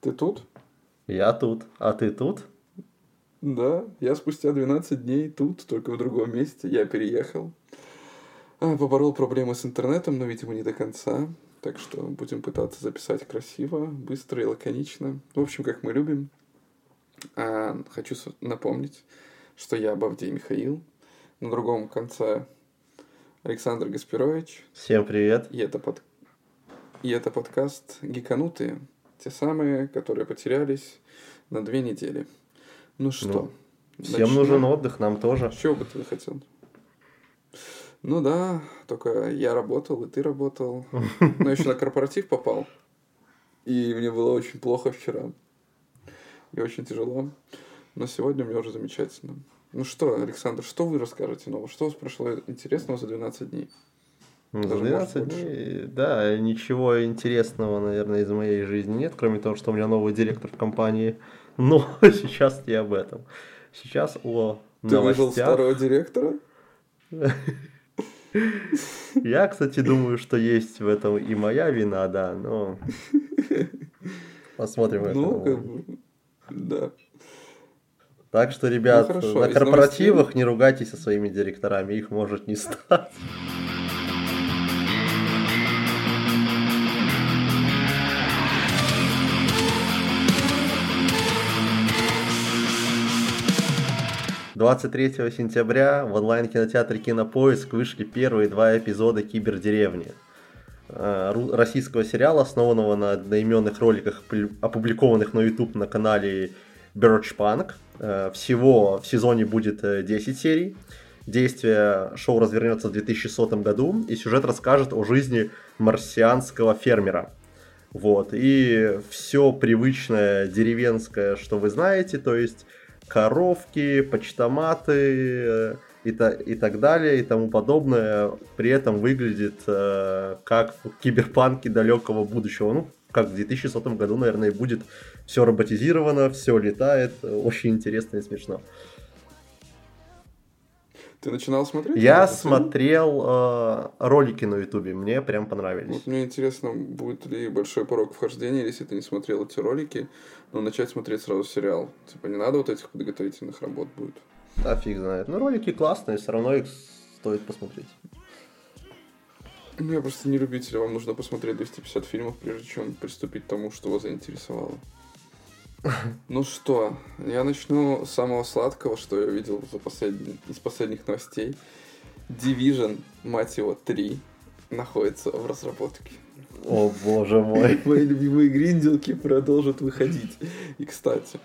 Ты тут? Я тут. А ты тут? Да, я спустя 12 дней тут, только в другом месте. Я переехал. А, поборол проблемы с интернетом, но, видимо, не до конца. Так что будем пытаться записать красиво, быстро и лаконично. В общем, как мы любим. А, хочу напомнить, что я Бавдей Михаил. На другом конце Александр Гаспирович. Всем привет. И это, под... и это подкаст «Гиканутые». Те самые, которые потерялись на две недели. Ну что? Ну, всем начнем? нужен отдых, нам тоже. Чего бы ты хотел? Ну да, только я работал, и ты работал. Но еще на корпоратив попал. И мне было очень плохо вчера. И очень тяжело. Но сегодня мне уже замечательно. Ну что, Александр, что вы расскажете нового? Что у вас прошло интересного за 12 дней? Ну, за 12 дней, да, ничего интересного, наверное, из моей жизни нет, кроме того, что у меня новый директор в компании – но сейчас не об этом. Сейчас о Ты новостях. выжил старого директора? Я, кстати, думаю, что есть в этом и моя вина, да, но посмотрим Ну, как бы, да. Так что, ребят, ну, хорошо, на корпоративах не ругайтесь со своими директорами, их может не стать. 23 сентября в онлайн-кинотеатре «Кинопоиск» вышли первые два эпизода «Кибердеревни» э, российского сериала, основанного на одноименных роликах, опубликованных на YouTube на канале Birchpunk. Э, всего в сезоне будет 10 э, серий. Действие шоу развернется в 2100 году, и сюжет расскажет о жизни марсианского фермера. Вот, и все привычное деревенское, что вы знаете, то есть коровки, почтоматы э, и, та, и так далее и тому подобное, при этом выглядит э, как в киберпанке далекого будущего. Ну, как в 2100 году, наверное, будет все роботизировано, все летает, очень интересно и смешно. Ты начинал смотреть? Я смотрел э, ролики на Ютубе, мне прям понравились. Вот мне интересно, будет ли большой порог вхождения, если ты не смотрел эти ролики, но начать смотреть сразу сериал. Типа не надо вот этих подготовительных работ будет. Да, фиг знает. Но ролики классные, все равно их стоит посмотреть. Ну, я просто не любитель, вам нужно посмотреть 250 фильмов, прежде чем приступить к тому, что вас заинтересовало. Ну что, я начну с самого сладкого, что я видел за послед... из последних новостей. Division, мать его, 3 находится в разработке. О боже мой. Мои любимые гринделки продолжат выходить. И, кстати,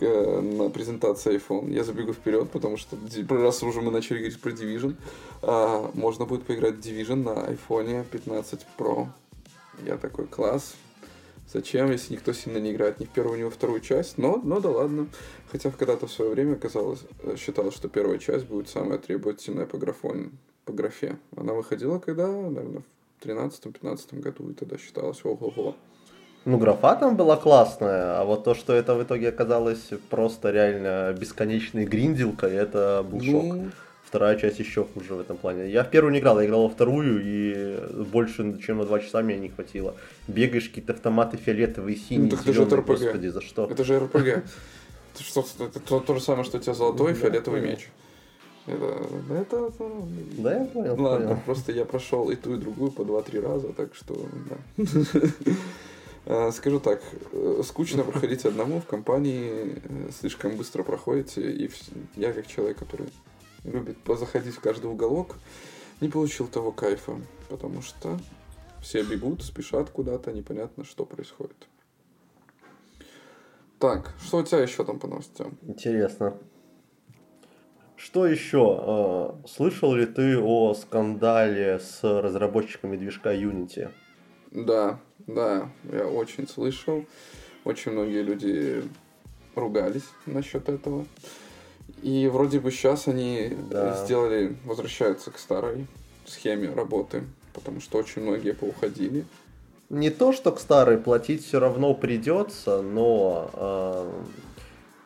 на презентации iPhone. Я забегу вперед, потому что раз уже мы начали говорить про Division, а, можно будет поиграть в Division на iPhone 15 Pro. Я такой, класс, Зачем, если никто сильно не играет ни в первую, ни во вторую часть? Но, но да ладно. Хотя когда-то в свое время казалось, э, считалось, что первая часть будет самая требовательная по, графон, по графе. Она выходила когда? Наверное, в 13-15 году, и тогда считалось ого-го. Ну, графа там была классная, а вот то, что это в итоге оказалось просто реально бесконечной гринделкой, это был ну, шок вторая часть еще хуже в этом плане. Я в первую не играл, я играл во вторую, и больше, чем на два часа мне не хватило. Бегаешь, какие-то автоматы фиолетовые, синие, ну, так зеленые, это же РПГ. господи, за что? Это же РПГ. Это, что, это то, то же самое, что у тебя золотой и фиолетовый меч. Это, это, да, я понял. Ладно, понял. просто я прошел и ту, и другую по 2-3 раза, так что, да. А, скажу так, э, скучно проходить одному в компании, э, слишком быстро проходите, и я как человек, который любит позаходить в каждый уголок, не получил того кайфа, потому что все бегут, спешат куда-то, непонятно, что происходит. Так, что у тебя еще там по новостям? Интересно. Что еще? А, слышал ли ты о скандале с разработчиками движка Unity? Да, да, я очень слышал. Очень многие люди ругались насчет этого. И вроде бы сейчас они да. сделали, возвращаются к старой схеме работы, потому что очень многие поуходили. Не то, что к старой платить все равно придется, но э,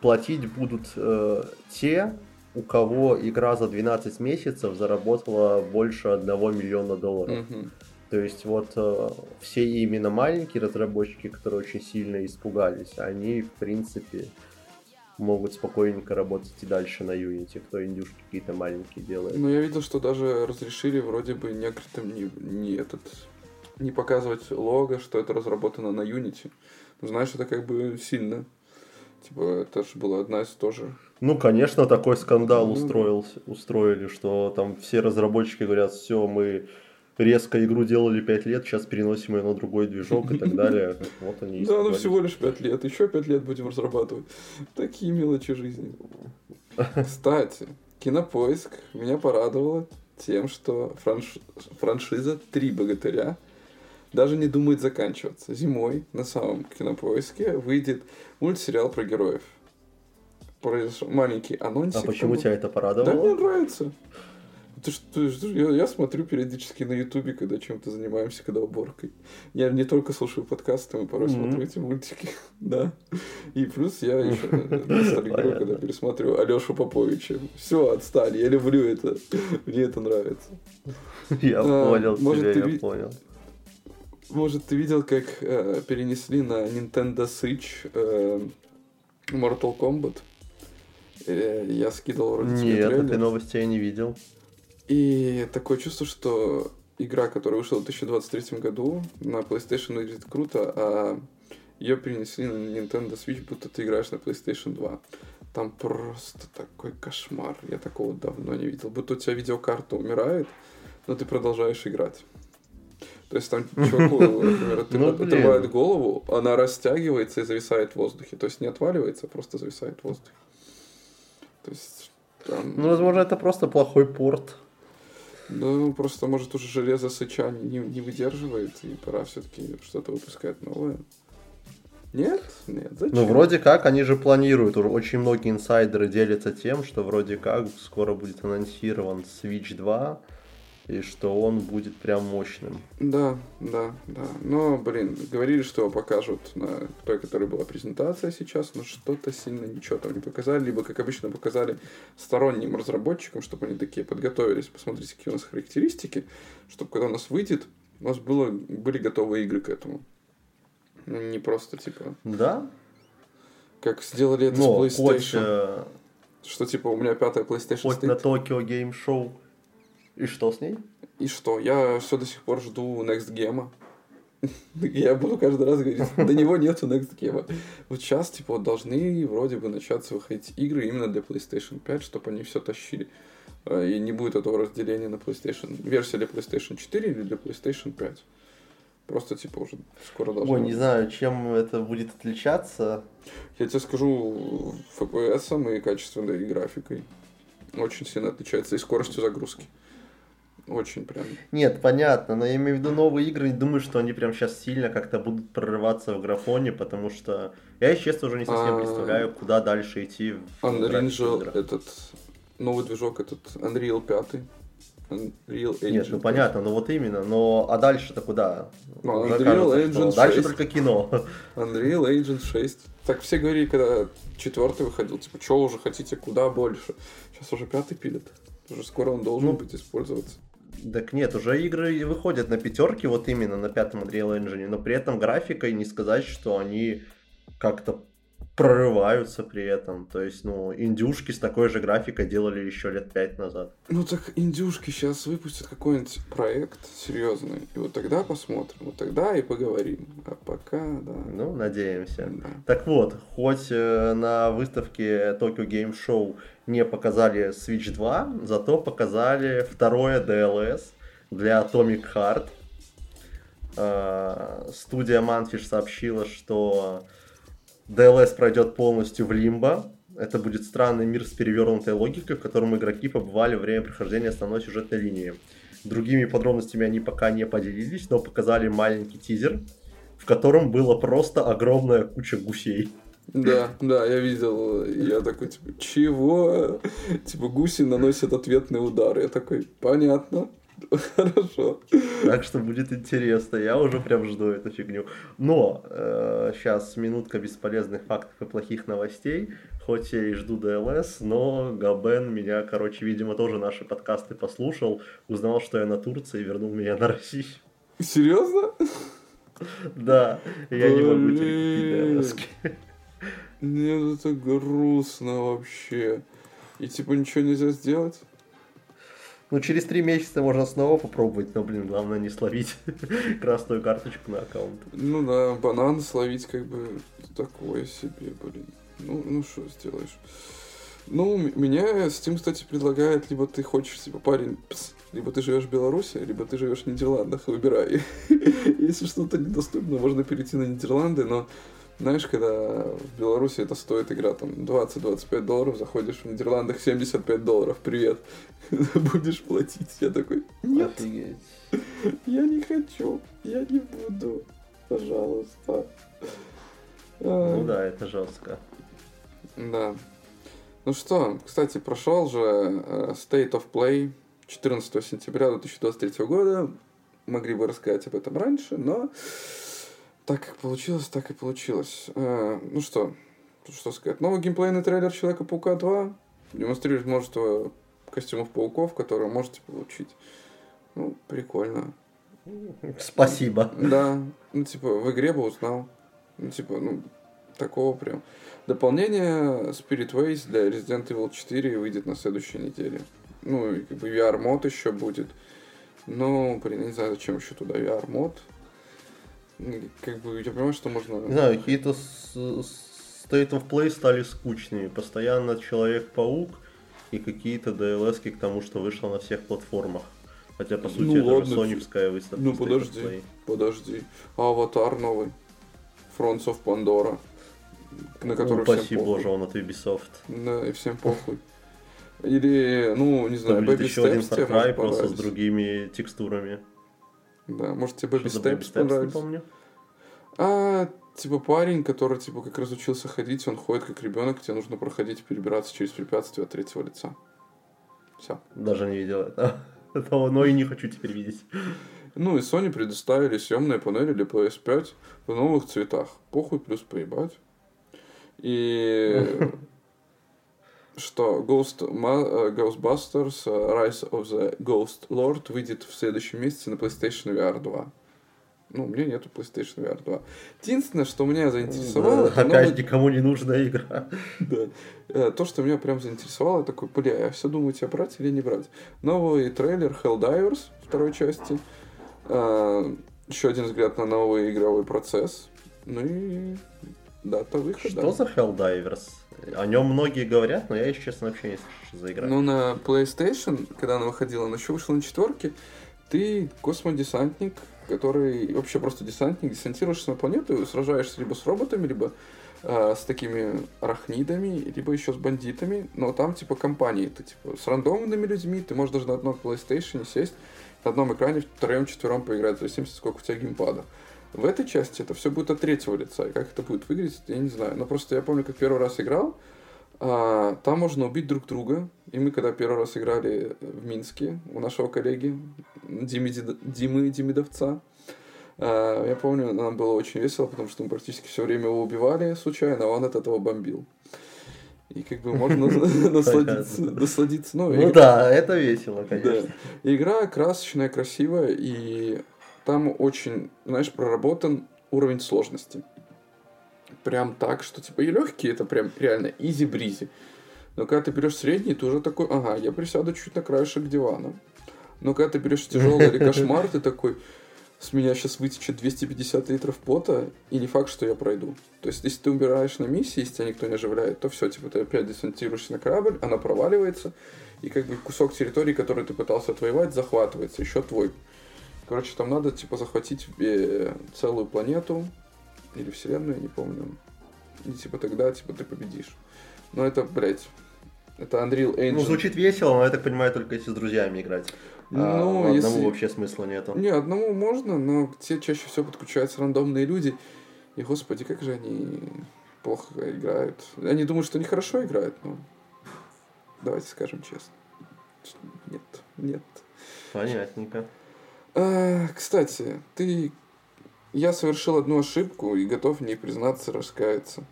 платить будут э, те, у кого игра за 12 месяцев заработала больше 1 миллиона долларов. Угу. То есть вот э, все именно маленькие разработчики, которые очень сильно испугались, они в принципе могут спокойненько работать и дальше на Unity, кто индюшки какие-то маленькие делает. Ну, я видел, что даже разрешили вроде бы некоторым не, не этот не показывать лого, что это разработано на Unity. Ну, знаешь, это как бы сильно. Типа, это же была одна из тоже. Ну, конечно, такой скандал устроился, устроили, что там все разработчики говорят, все, мы резко игру делали 5 лет, сейчас переносим ее на другой движок и так далее. Вот они Да, ну всего лишь 5 лет, еще 5 лет будем разрабатывать. Такие мелочи жизни. Кстати, Кинопоиск меня порадовало тем, что франш... франшиза «Три богатыря» даже не думает заканчиваться. Зимой на самом Кинопоиске выйдет мультсериал про героев. Произошел маленький анонсик. А почему тебя это порадовало? Да мне нравится. Ты что, я, я смотрю периодически на Ютубе, когда чем-то занимаемся, когда уборкой. Я не только слушаю подкасты, мы порой mm-hmm. смотрю эти мультики. да. И плюс я еще ностальгирую, когда пересматриваю Алешу Поповича. Все, отстали, я люблю это. Мне это нравится. Я а, понял тебя, я понял. Может, ты видел, как э, перенесли на Nintendo Switch э, Mortal Kombat? Э, я скидывал вроде Нет, этой новости я не видел. И такое чувство, что игра, которая вышла в 2023 году на PlayStation выглядит круто, а ее перенесли на Nintendo Switch, будто ты играешь на PlayStation 2. Там просто такой кошмар. Я такого давно не видел. Будто у тебя видеокарта умирает, но ты продолжаешь играть. То есть там чуваку, например, ну, отрывает голову, она растягивается и зависает в воздухе. То есть не отваливается, а просто зависает в воздухе. То есть там... Ну, возможно, это просто плохой порт. Да, просто, может, уже железо сыча не, не выдерживает, и пора все-таки что-то выпускать новое. Нет? Нет, зачем? Ну, вроде как, они же планируют. Очень многие инсайдеры делятся тем, что вроде как скоро будет анонсирован Switch 2, и что он будет прям мощным. Да, да, да. Но, блин, говорили, что покажут на той, которой была презентация сейчас, но что-то сильно ничего там не показали, либо, как обычно, показали сторонним разработчикам, чтобы они такие подготовились, посмотрите, какие у нас характеристики, чтобы когда у нас выйдет, у нас было, были готовые игры к этому. Ну, не просто, типа... Да? Как сделали это но с PlayStation. Хоть, э... Что, типа, у меня пятая PlayStation хоть стоит. на Tokyo Game Show и что с ней? И что? Я все до сих пор жду Next Game. Я буду каждый раз говорить, до него нету Next Game. Вот сейчас, типа, вот должны вроде бы начаться выходить игры именно для PlayStation 5, чтобы они все тащили. А, и не будет этого разделения на PlayStation. Версия для PlayStation 4 или для PlayStation 5. Просто, типа, уже скоро должно Ой, не знаю, чем это будет отличаться. Я тебе скажу, FPS и качественной графикой. Очень сильно отличается и скоростью загрузки. Очень прям. Нет, понятно, но я имею в виду новые игры, не думаю, что они прям сейчас сильно как-то будут прорываться в графоне, потому что я, если честно, уже не совсем а... представляю, куда дальше идти в Unreal, этот новый движок, этот Unreal 5. Unreal Engine. Нет, ну понятно, ну вот именно, но а дальше-то куда? Ну, Unreal кажется, Engine 6. Дальше только кино. Unreal Engine 6. Так все говорили, когда четвертый выходил, типа, что уже хотите, куда больше? Сейчас уже пятый пилят. Уже скоро он должен ну, быть использоваться. Так нет, уже игры выходят на пятерке, вот именно на пятом Unreal Engine, но при этом графикой не сказать, что они как-то прорываются при этом. То есть, ну, индюшки с такой же графикой делали еще лет пять назад. Ну так индюшки сейчас выпустят какой-нибудь проект серьезный. И вот тогда посмотрим. Вот тогда и поговорим. А пока, да. Ну, надеемся. Да. Так вот, хоть э, на выставке Tokyo Game Show не показали Switch 2, зато показали второе DLS для Atomic Heart. Э, студия Manfish сообщила, что DLS пройдет полностью в лимбо. Это будет странный мир с перевернутой логикой, в котором игроки побывали во время прохождения основной сюжетной линии. Другими подробностями они пока не поделились, но показали маленький тизер, в котором было просто огромная куча гусей. Да, да, я видел. Я такой, типа, чего? Типа, гуси наносят ответный удар. Я такой, понятно. Хорошо. Так что будет интересно. Я уже прям жду эту фигню. Но э, сейчас минутка бесполезных фактов и плохих новостей. Хоть я и жду ДЛС, но Габен меня, короче, видимо, тоже наши подкасты послушал, узнал, что я на Турции и вернул меня на Россию. Серьезно? Да, я не могу тебе купить Нет, это грустно вообще. И типа ничего нельзя сделать? Ну, через три месяца можно снова попробовать, но, блин, главное не словить красную карточку на аккаунт. Ну да, банан словить как бы такое себе, блин. Ну, ну что сделаешь? Ну, меня Steam, кстати, предлагает, либо ты хочешь, типа, парень, пс, либо ты живешь в Беларуси, либо ты живешь в Нидерландах, выбирай. Если что-то недоступно, можно перейти на Нидерланды, но знаешь, когда в Беларуси это стоит игра там 20-25 долларов, заходишь в Нидерландах 75 долларов, привет, будешь платить. Я такой, нет, Офигеть. я не хочу, я не буду, пожалуйста. Ну да, это жестко. Да. Ну что, кстати, прошел же э, State of Play 14 сентября 2023 года. Могли бы рассказать об этом раньше, но так как получилось, так и получилось. Э, ну что, что сказать. Новый геймплейный трейлер Человека-паука 2 демонстрирует множество костюмов пауков, которые можете получить. Ну, прикольно. Спасибо. Да. Ну, типа, в игре бы узнал. Ну, типа, ну, такого прям. Дополнение Spirit Ways для Resident Evil 4 выйдет на следующей неделе. Ну, и как бы VR-мод еще будет. Ну, блин, не знаю, зачем еще туда VR-мод как бы я понимаю, что можно... Не знаю, какие-то State of Play стали скучными. Постоянно Человек-паук и какие-то DLS к тому, что вышло на всех платформах. Хотя, по сути, ну, это ладно, же соневская выставка. Ну, подожди, подожди. А аватар новый. Fronts of Pandora. На который Упаси всем похуй. боже, он от Ubisoft. Да, и всем похуй. Или, ну, не знаю, Baby еще один Far Cry просто с другими текстурами. Да, может тебе Baby Steps понравится? Не помню. А, типа парень, который типа как разучился ходить, он ходит как ребенок, тебе нужно проходить и перебираться через препятствия от третьего лица. Все. Даже не видел это. Этого, но и не хочу теперь видеть. Ну и Sony предоставили съемные панели для PS5 в новых цветах. Похуй плюс поебать. И что Ghost, uh, Ghostbusters uh, Rise of the Ghost Lord выйдет в следующем месяце на PlayStation VR 2. Ну, у меня нету PlayStation VR 2. Единственное, что меня заинтересовало... Да, опять новый... никому не нужная игра. да. Э, то, что меня прям заинтересовало, я такой, бля, я все думаю, тебя брать или не брать. Новый трейлер Helldivers второй части. Э, Еще один взгляд на новый игровой процесс. Ну и дата выхода. Что за Helldivers? О нем многие говорят, но я, если честно, вообще не слышу, что за игра. Ну, на PlayStation, когда она выходила, она еще вышла на четверке, ты космодесантник, который вообще просто десантник, десантируешься на планету сражаешься либо с роботами, либо э, с такими арахнидами, либо еще с бандитами, но там типа компании, ты типа с рандомными людьми, ты можешь даже на одном PlayStation сесть, на одном экране втроем, четвером поиграть, в зависимости, сколько у тебя геймпада. В этой части это все будет от третьего лица, и как это будет выглядеть, я не знаю. Но просто я помню, как первый раз играл, а, там можно убить друг друга. И мы, когда первый раз играли в Минске у нашего коллеги Димы, Димы Демидовца, а, я помню, нам было очень весело, потому что мы практически все время его убивали случайно, а он от этого бомбил. И как бы можно насладиться, насладиться. Ну, ну да, это весело, конечно. Игра красочная, красивая, и там очень, знаешь, проработан уровень сложности. Прям так, что типа и легкие, это прям реально изи-бризи. Но когда ты берешь средний, ты уже такой, ага, я присяду чуть на краешек дивана. Но когда ты берешь тяжелый или кошмар, ты такой, с меня сейчас вытечет 250 литров пота, и не факт, что я пройду. То есть, если ты умираешь на миссии, если тебя никто не оживляет, то все, типа, ты опять десантируешься на корабль, она проваливается, и как бы кусок территории, который ты пытался отвоевать, захватывается, еще твой. Короче, там надо, типа, захватить целую планету или вселенную, я не помню. И, типа, тогда, типа, ты победишь. Но это, блядь, это Unreal Engine. Ну, звучит весело, но я так понимаю, только если с друзьями играть. А ну, а одному если... вообще смысла нету. Не, одному можно, но те чаще всего подключаются рандомные люди. И, господи, как же они плохо играют. Они думают, что они хорошо играют, но давайте скажем честно. Нет, нет. Понятненько. А, кстати, ты... Я совершил одну ошибку и готов в ней признаться, раскаяться.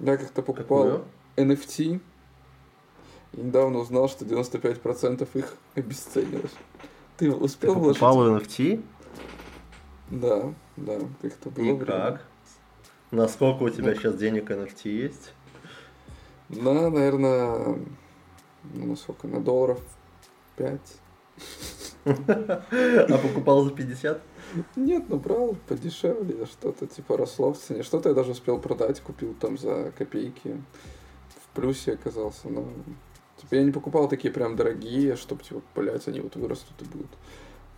Я как-то покупал Какую? NFT и недавно узнал, что 95% их обесценилось. Ты успел Ты покупал NFT? Да, да, как-то было И как? Насколько у тебя Ну. сейчас денег NFT есть? Да, наверное, ну, на сколько, на долларов 5. А покупал за 50? Нет, ну брал подешевле, что-то типа росло в цене. Что-то я даже успел продать, купил там за копейки. В плюсе оказался, но... Типа я не покупал такие прям дорогие, чтобы, типа, блядь, они вот вырастут и будут.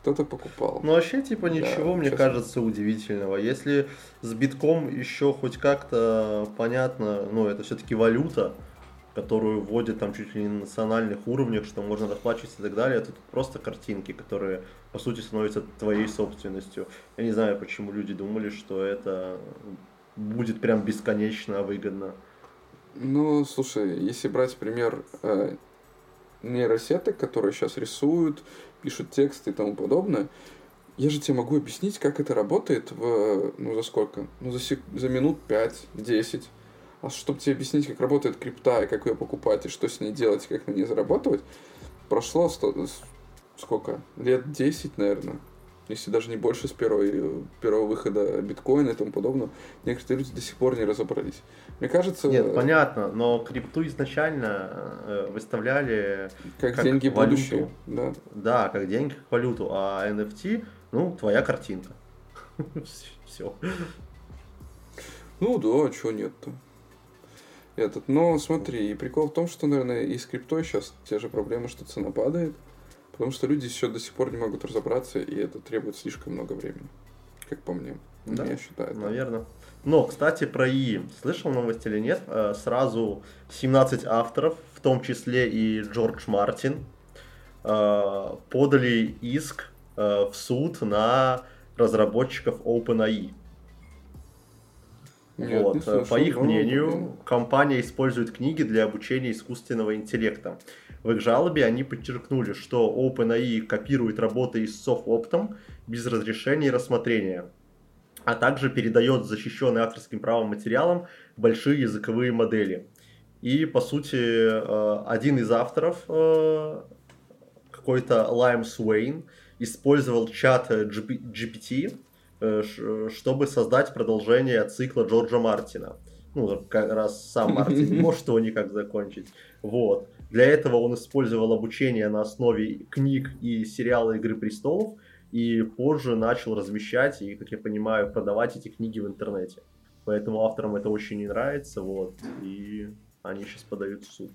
Кто-то покупал. Ну, вообще, типа, Да, ничего, мне честно. кажется, удивительного. Если с битком еще хоть как-то понятно, ну, это все-таки валюта, которую вводят там чуть ли не на национальных уровнях, что можно расплачиваться и так далее, это просто картинки, которые, по сути, становятся твоей собственностью. Я не знаю, почему люди думали, что это будет прям бесконечно выгодно. Ну, слушай, если брать пример э, нейросеток, которые сейчас рисуют, пишут тексты и тому подобное, я же тебе могу объяснить, как это работает в, ну, за сколько? Ну, за, сек- за минут 5-10. А чтобы тебе объяснить, как работает крипта, и как ее покупать, и что с ней делать, и как на ней зарабатывать, прошло сто- с- сколько? Лет 10, наверное. Если даже не больше с первой, первого выхода биткоина и тому подобного. Некоторые люди до сих пор не разобрались. Мне кажется, Нет, понятно, но крипту изначально э, выставляли как, как деньги валюту. будущее. Да. Да, как деньги, как валюту, а NFT, ну, твоя картинка. Все. Ну да, а чего нет-то? Этот, но смотри, и прикол в том, что, наверное, и с криптой сейчас те же проблемы, что цена падает, потому что люди еще до сих пор не могут разобраться, и это требует слишком много времени, как по мне. Да, Я считаю. Наверное. Но, кстати, про ИИ. Слышал новость или нет? Э, Сразу 17 авторов, в том числе и Джордж Мартин, э, подали иск э, в суд на разработчиков OpenAI. Нет, вот. э, слышал, По их но, мнению, блин. компания использует книги для обучения искусственного интеллекта. В их жалобе они подчеркнули, что OpenAI копирует работы истцов оптом без разрешения и рассмотрения, а также передает защищенные авторским правом материалам большие языковые модели. И, по сути, э, один из авторов, э, какой-то Лайм Суэйн, использовал чат GP GPT, чтобы создать продолжение цикла Джорджа Мартина. Ну, как раз сам Мартин не может его никак закончить. Вот. Для этого он использовал обучение на основе книг и сериала «Игры престолов», и позже начал размещать и, как я понимаю, продавать эти книги в интернете. Поэтому авторам это очень не нравится, вот, и они сейчас подают в суд.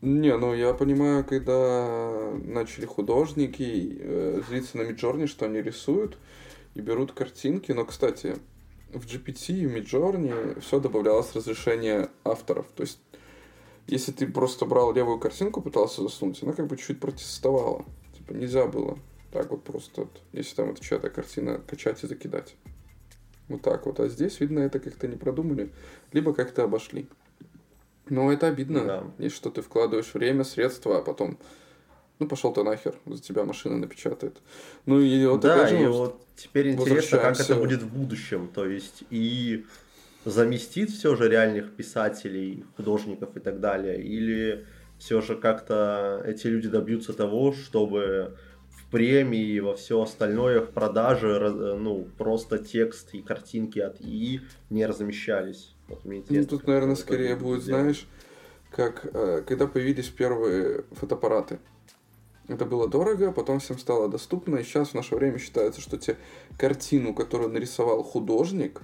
Не, ну я понимаю, когда начали художники э, злиться на Миджорни, что они рисуют и берут картинки. Но, кстати, в GPT и Миджорни все добавлялось разрешение авторов. То есть, если ты просто брал левую картинку, пытался засунуть, она как бы чуть протестовала. Типа нельзя было так вот просто, вот, если там это чья-то картина, качать и закидать. Вот так вот. А здесь, видно, это как-то не продумали, либо как-то обошли. Но это обидно, Да. если что ты вкладываешь время, средства, а потом, ну, пошел ты нахер, за тебя машина напечатает. Ну, и вот да, опять же, и вот теперь интересно, как это будет в будущем. То есть и заместит все же реальных писателей, художников и так далее, или все же как-то эти люди добьются того, чтобы в премии и во все остальное, в продаже, ну, просто текст и картинки от ИИ не размещались. Вот мне Ну, тут, наверное, скорее будет будет, знаешь, как э, когда появились первые фотоаппараты. Это было дорого, потом всем стало доступно, и сейчас в наше время считается, что те картину, которую нарисовал художник,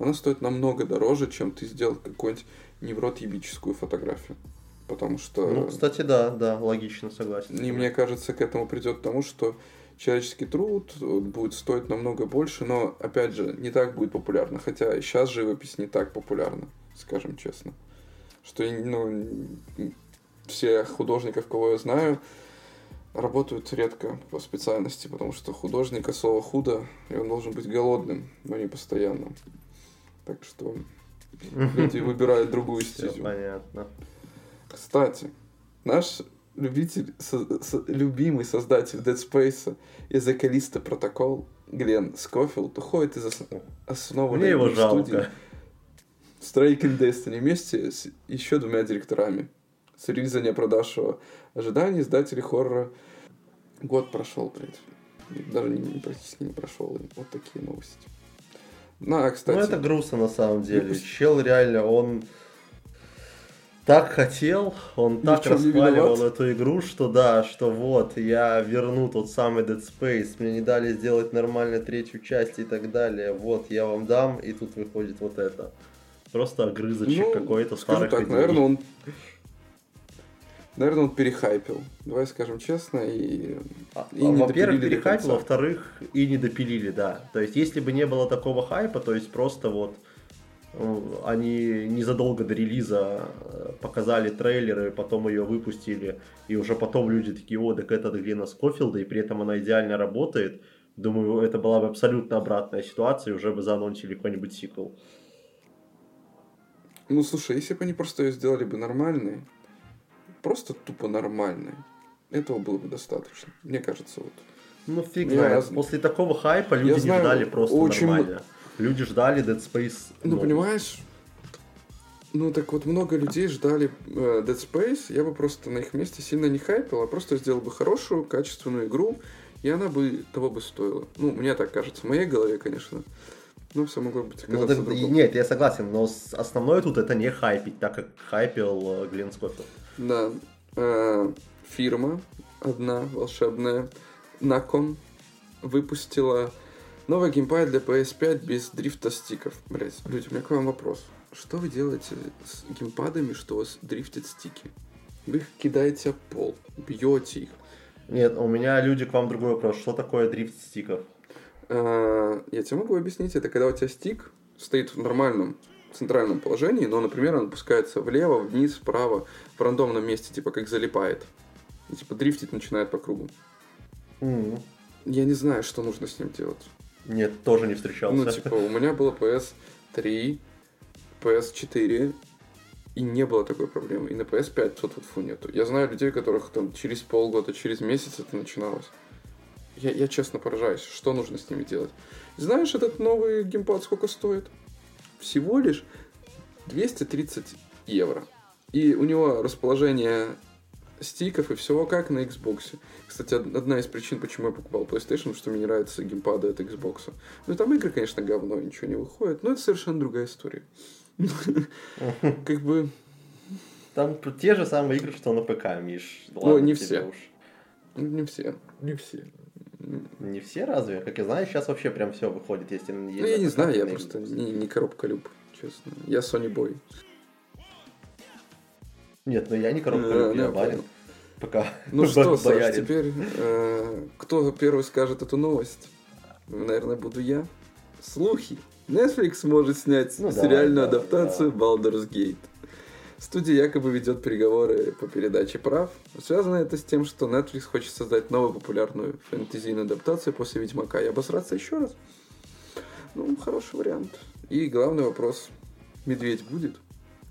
она стоит намного дороже, чем ты сделал какую-нибудь невротъебическую фотографию. Потому что... Ну, кстати, да, да, логично, согласен. И мне кажется, к этому придет к тому, что человеческий труд вот, будет стоить намного больше, но, опять же, не так будет популярно. Хотя сейчас живопись не так популярна, скажем честно. Что, ну, все художников, кого я знаю, работают редко по специальности, потому что художник, от слова худо, и он должен быть голодным, но не постоянным. Так что люди выбирают другую Все стезю. понятно. Кстати, наш любитель, со- со- любимый создатель Dead Space и Callisto Protocol Глен Скофилд уходит из ос- основанной Мне его им студии. Striking Destiny вместе с еще двумя директорами. С релиза не продавшего ожиданий издателей хоррора. Год прошел, блядь. даже не, практически не прошел. Вот такие новости. Ну, а, кстати... Ну, это грустно на самом деле. Выпуск... Чел реально, он так хотел, он так расхваливал эту игру, что да, что вот, я верну тот самый Dead Space, мне не дали сделать нормально третью часть и так далее, вот, я вам дам, и тут выходит вот это. Просто огрызочек ну, какой-то старый. так, наверное, он Наверное, он перехайпил. Давай скажем честно. И, а, и во-первых, перехайпил, во-вторых, и не допилили, да. То есть, если бы не было такого хайпа, то есть просто вот э, они незадолго до релиза э, показали трейлеры, потом ее выпустили, и уже потом люди такие, о, так это Глина Скофилда, и при этом она идеально работает. Думаю, это была бы абсолютно обратная ситуация, и уже бы заанонсили какой-нибудь сиквел. Ну, слушай, если бы они просто ее сделали бы нормальной, просто тупо нормальной, этого было бы достаточно. Мне кажется, вот. Ну, фиг знает. Я... После такого хайпа люди не знаю, ждали просто очень... нормально. Люди ждали Dead Space. Ну, понимаешь, ну так вот много людей ждали э, Dead Space, я бы просто на их месте сильно не хайпил, а просто сделал бы хорошую, качественную игру, и она бы того бы стоила. Ну, мне так кажется, в моей голове, конечно. Ну, все могло быть ну, оказаться ну, Нет, я согласен, но основное тут это не хайпить, так как хайпил э, Глен Скофилд. Да. Э, фирма одна волшебная, Nakon, выпустила новый геймпад для PS5 без дрифта стиков. Блять, люди, у меня к вам вопрос. Что вы делаете с геймпадами, что у вас дрифтят стики? Вы их кидаете об пол, бьете их. Нет, у меня, люди, к вам другой вопрос. Что такое дрифт стиков? А, я тебе могу объяснить. Это когда у тебя стик стоит в нормальном центральном положении, но, например, он опускается влево, вниз, вправо, в рандомном месте, типа как залипает. И, типа дрифтить начинает по кругу. Mm. Я не знаю, что нужно с ним делать. Нет, тоже не встречался. Ну, типа, у меня было PS3, PS4, и не было такой проблемы. И на PS5 тут вот фу нету. Я знаю людей, которых там через полгода, через месяц это начиналось. Я, я честно поражаюсь, что нужно с ними делать. Знаешь, этот новый геймпад сколько стоит? Всего лишь 230 евро. И у него расположение стиков и всего как на Xbox. Кстати, одна из причин, почему я покупал PlayStation, что мне не нравятся геймпады от Xbox. Ну, там игры, конечно, говно, ничего не выходит, но это совершенно другая история. Как бы... Там те же самые игры, что на ПК, Миш. Ну, не все. Не все. Не все. Не все разве? Как я знаю, сейчас вообще прям все выходит, если Ну, я не знаю, я просто не, не коробка люб, честно. Я Sony Boy. Нет, ну я не коробка люб, я барин. Пока. Ну что, Саш, теперь э, кто первый скажет эту новость? Наверное, буду я. Слухи. Netflix может снять ну, сериальную адаптацию да. Baldur's Gate. Студия якобы ведет переговоры по передаче прав. Связано это с тем, что Netflix хочет создать новую популярную фэнтезийную адаптацию после Ведьмака и обосраться еще раз. Ну, хороший вариант. И главный вопрос. Медведь будет?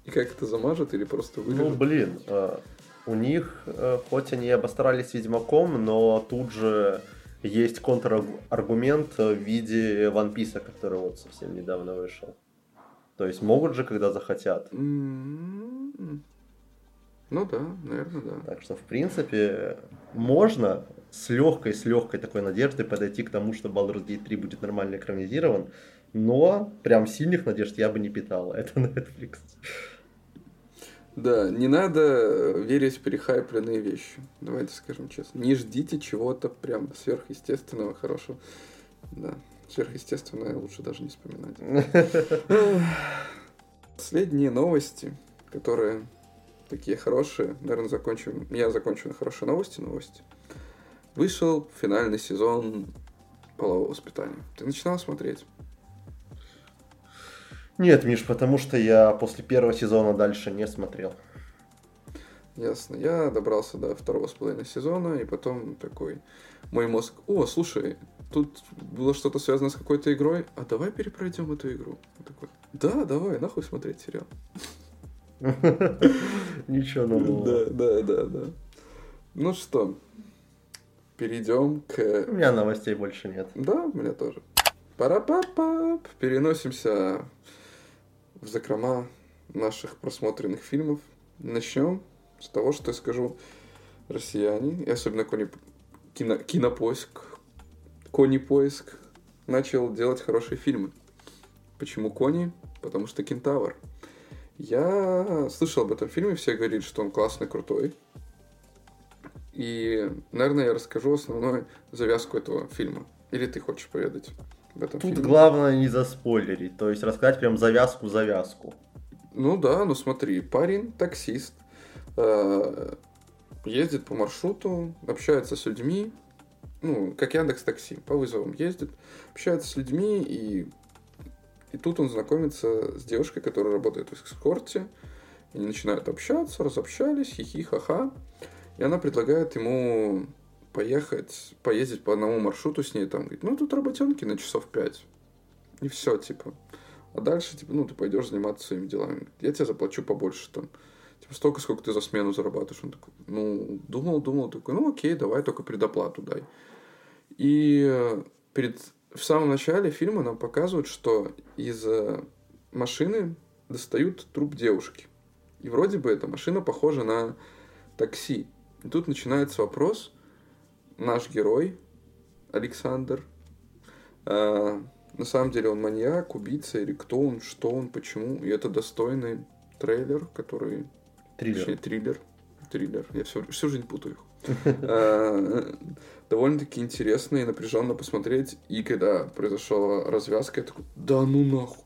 И как это замажет или просто вырежет? Ну, блин, э, у них, э, хоть они обосрались Ведьмаком, но тут же есть контраргумент в виде One Piece, который вот совсем недавно вышел. То есть могут же, когда захотят. Ну да, наверное, да. Так что, в принципе, можно с легкой, с легкой такой надеждой подойти к тому, что Baldur's Gate 3 будет нормально экранизирован, но прям сильных надежд я бы не питал. Это Netflix. Да, не надо верить в перехайпленные вещи. Давайте скажем честно. Не ждите чего-то прям сверхъестественного, хорошего. Да. Сверхъестественное лучше даже не вспоминать. Последние новости, которые такие хорошие. Наверное, закончим. Я закончу на хорошие новости. Новости. Вышел финальный сезон полового воспитания. Ты начинал смотреть? Нет, Миш, потому что я после первого сезона дальше не смотрел. Ясно. Я добрался до второго с половиной сезона, и потом такой мой мозг, о, слушай, тут было что-то связано с какой-то игрой, а давай перепройдем эту игру. Я такой, да, давай, нахуй смотреть сериал. Ничего нового. Да, да, да, да. Ну что, перейдем к... У меня новостей больше нет. Да, у меня тоже. пара па Переносимся в закрома наших просмотренных фильмов. Начнем с того, что я скажу россияне, и особенно какой-нибудь кино, кинопоиск, Кони Поиск начал делать хорошие фильмы. Почему Кони? Потому что Кентавр. Я слышал об этом фильме, все говорят, что он классный, крутой. И, наверное, я расскажу основную завязку этого фильма. Или ты хочешь поведать об этом Тут фильме? главное не заспойлерить, то есть рассказать прям завязку-завязку. Ну да, ну смотри, парень таксист, э, ездит по маршруту, общается с людьми, ну, как Яндекс Такси, по вызовам ездит, общается с людьми, и, и тут он знакомится с девушкой, которая работает в эскорте, они начинают общаться, разобщались, хихи, ха-ха, и она предлагает ему поехать, поездить по одному маршруту с ней, там, говорит, ну, тут работенки на часов пять, и все, типа. А дальше, типа, ну, ты пойдешь заниматься своими делами. Я тебе заплачу побольше там. Типа, столько, сколько ты за смену зарабатываешь. Он такой, ну, думал, думал, такой, ну, окей, давай, только предоплату дай. И э, перед, в самом начале фильма нам показывают, что из э, машины достают труп девушки. И вроде бы эта машина похожа на такси. И тут начинается вопрос. Наш герой, Александр, э, на самом деле он маньяк, убийца, или кто он, что он, почему. И это достойный трейлер, который... Триллер. Точнее, триллер. Триллер. Я всю, всю жизнь путаю их. Э, Довольно-таки интересно и напряженно посмотреть. И когда произошла развязка, я такой, да ну нахуй.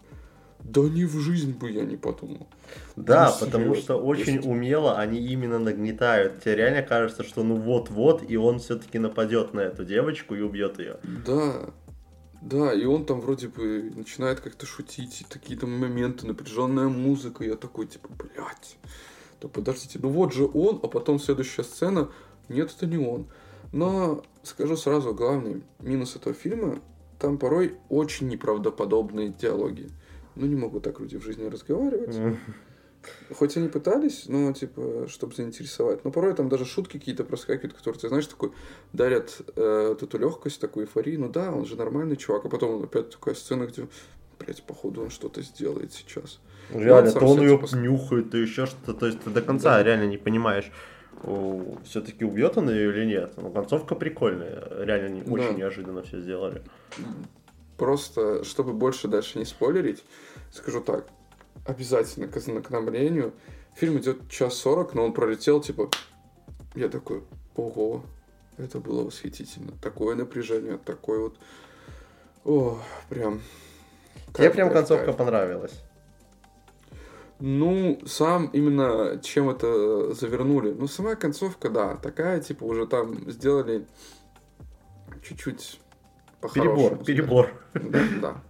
Да ни в жизнь бы я не подумал. Да, Ну, потому серьезно, что очень есть. умело они именно нагнетают. Тебе реально кажется, что ну вот-вот, и он все-таки нападет на эту девочку и убьет ее. Да, да, и он там вроде бы начинает как-то шутить, и такие там моменты, напряженная музыка, и я такой, типа, блядь, да подождите, ну вот же он, а потом следующая сцена, нет, это не он. Но скажу сразу, главный минус этого фильма, там порой очень неправдоподобные диалоги. Ну, не могут так люди в жизни разговаривать. Хоть они пытались, но, типа, чтобы заинтересовать. Но порой там даже шутки какие-то проскакивают, которые, ты знаешь, такой дарят э, вот эту легкость, такую эйфорию. Ну да, он же нормальный чувак. А потом опять такая сцена, где, блядь, походу он что-то сделает сейчас. Реально, сам то он ее типа, нюхает, то еще что-то. То есть ты до конца Да. реально не понимаешь, все-таки убьет он ее или нет. Ну, концовка прикольная. Реально Да. очень неожиданно все сделали. Просто, чтобы больше дальше не спойлерить, скажу так. Обязательно к ознакомлению. Фильм идет час сорок, но он пролетел, типа... Я такой, ого, это было восхитительно. Такое напряжение, такой вот... О, прям... Кайф, прям кайф, концовка кайф. понравилась. Ну, сам именно чем это завернули. Ну, сама концовка, да, такая, типа, уже там сделали чуть-чуть Перебор, перебор. Да, да.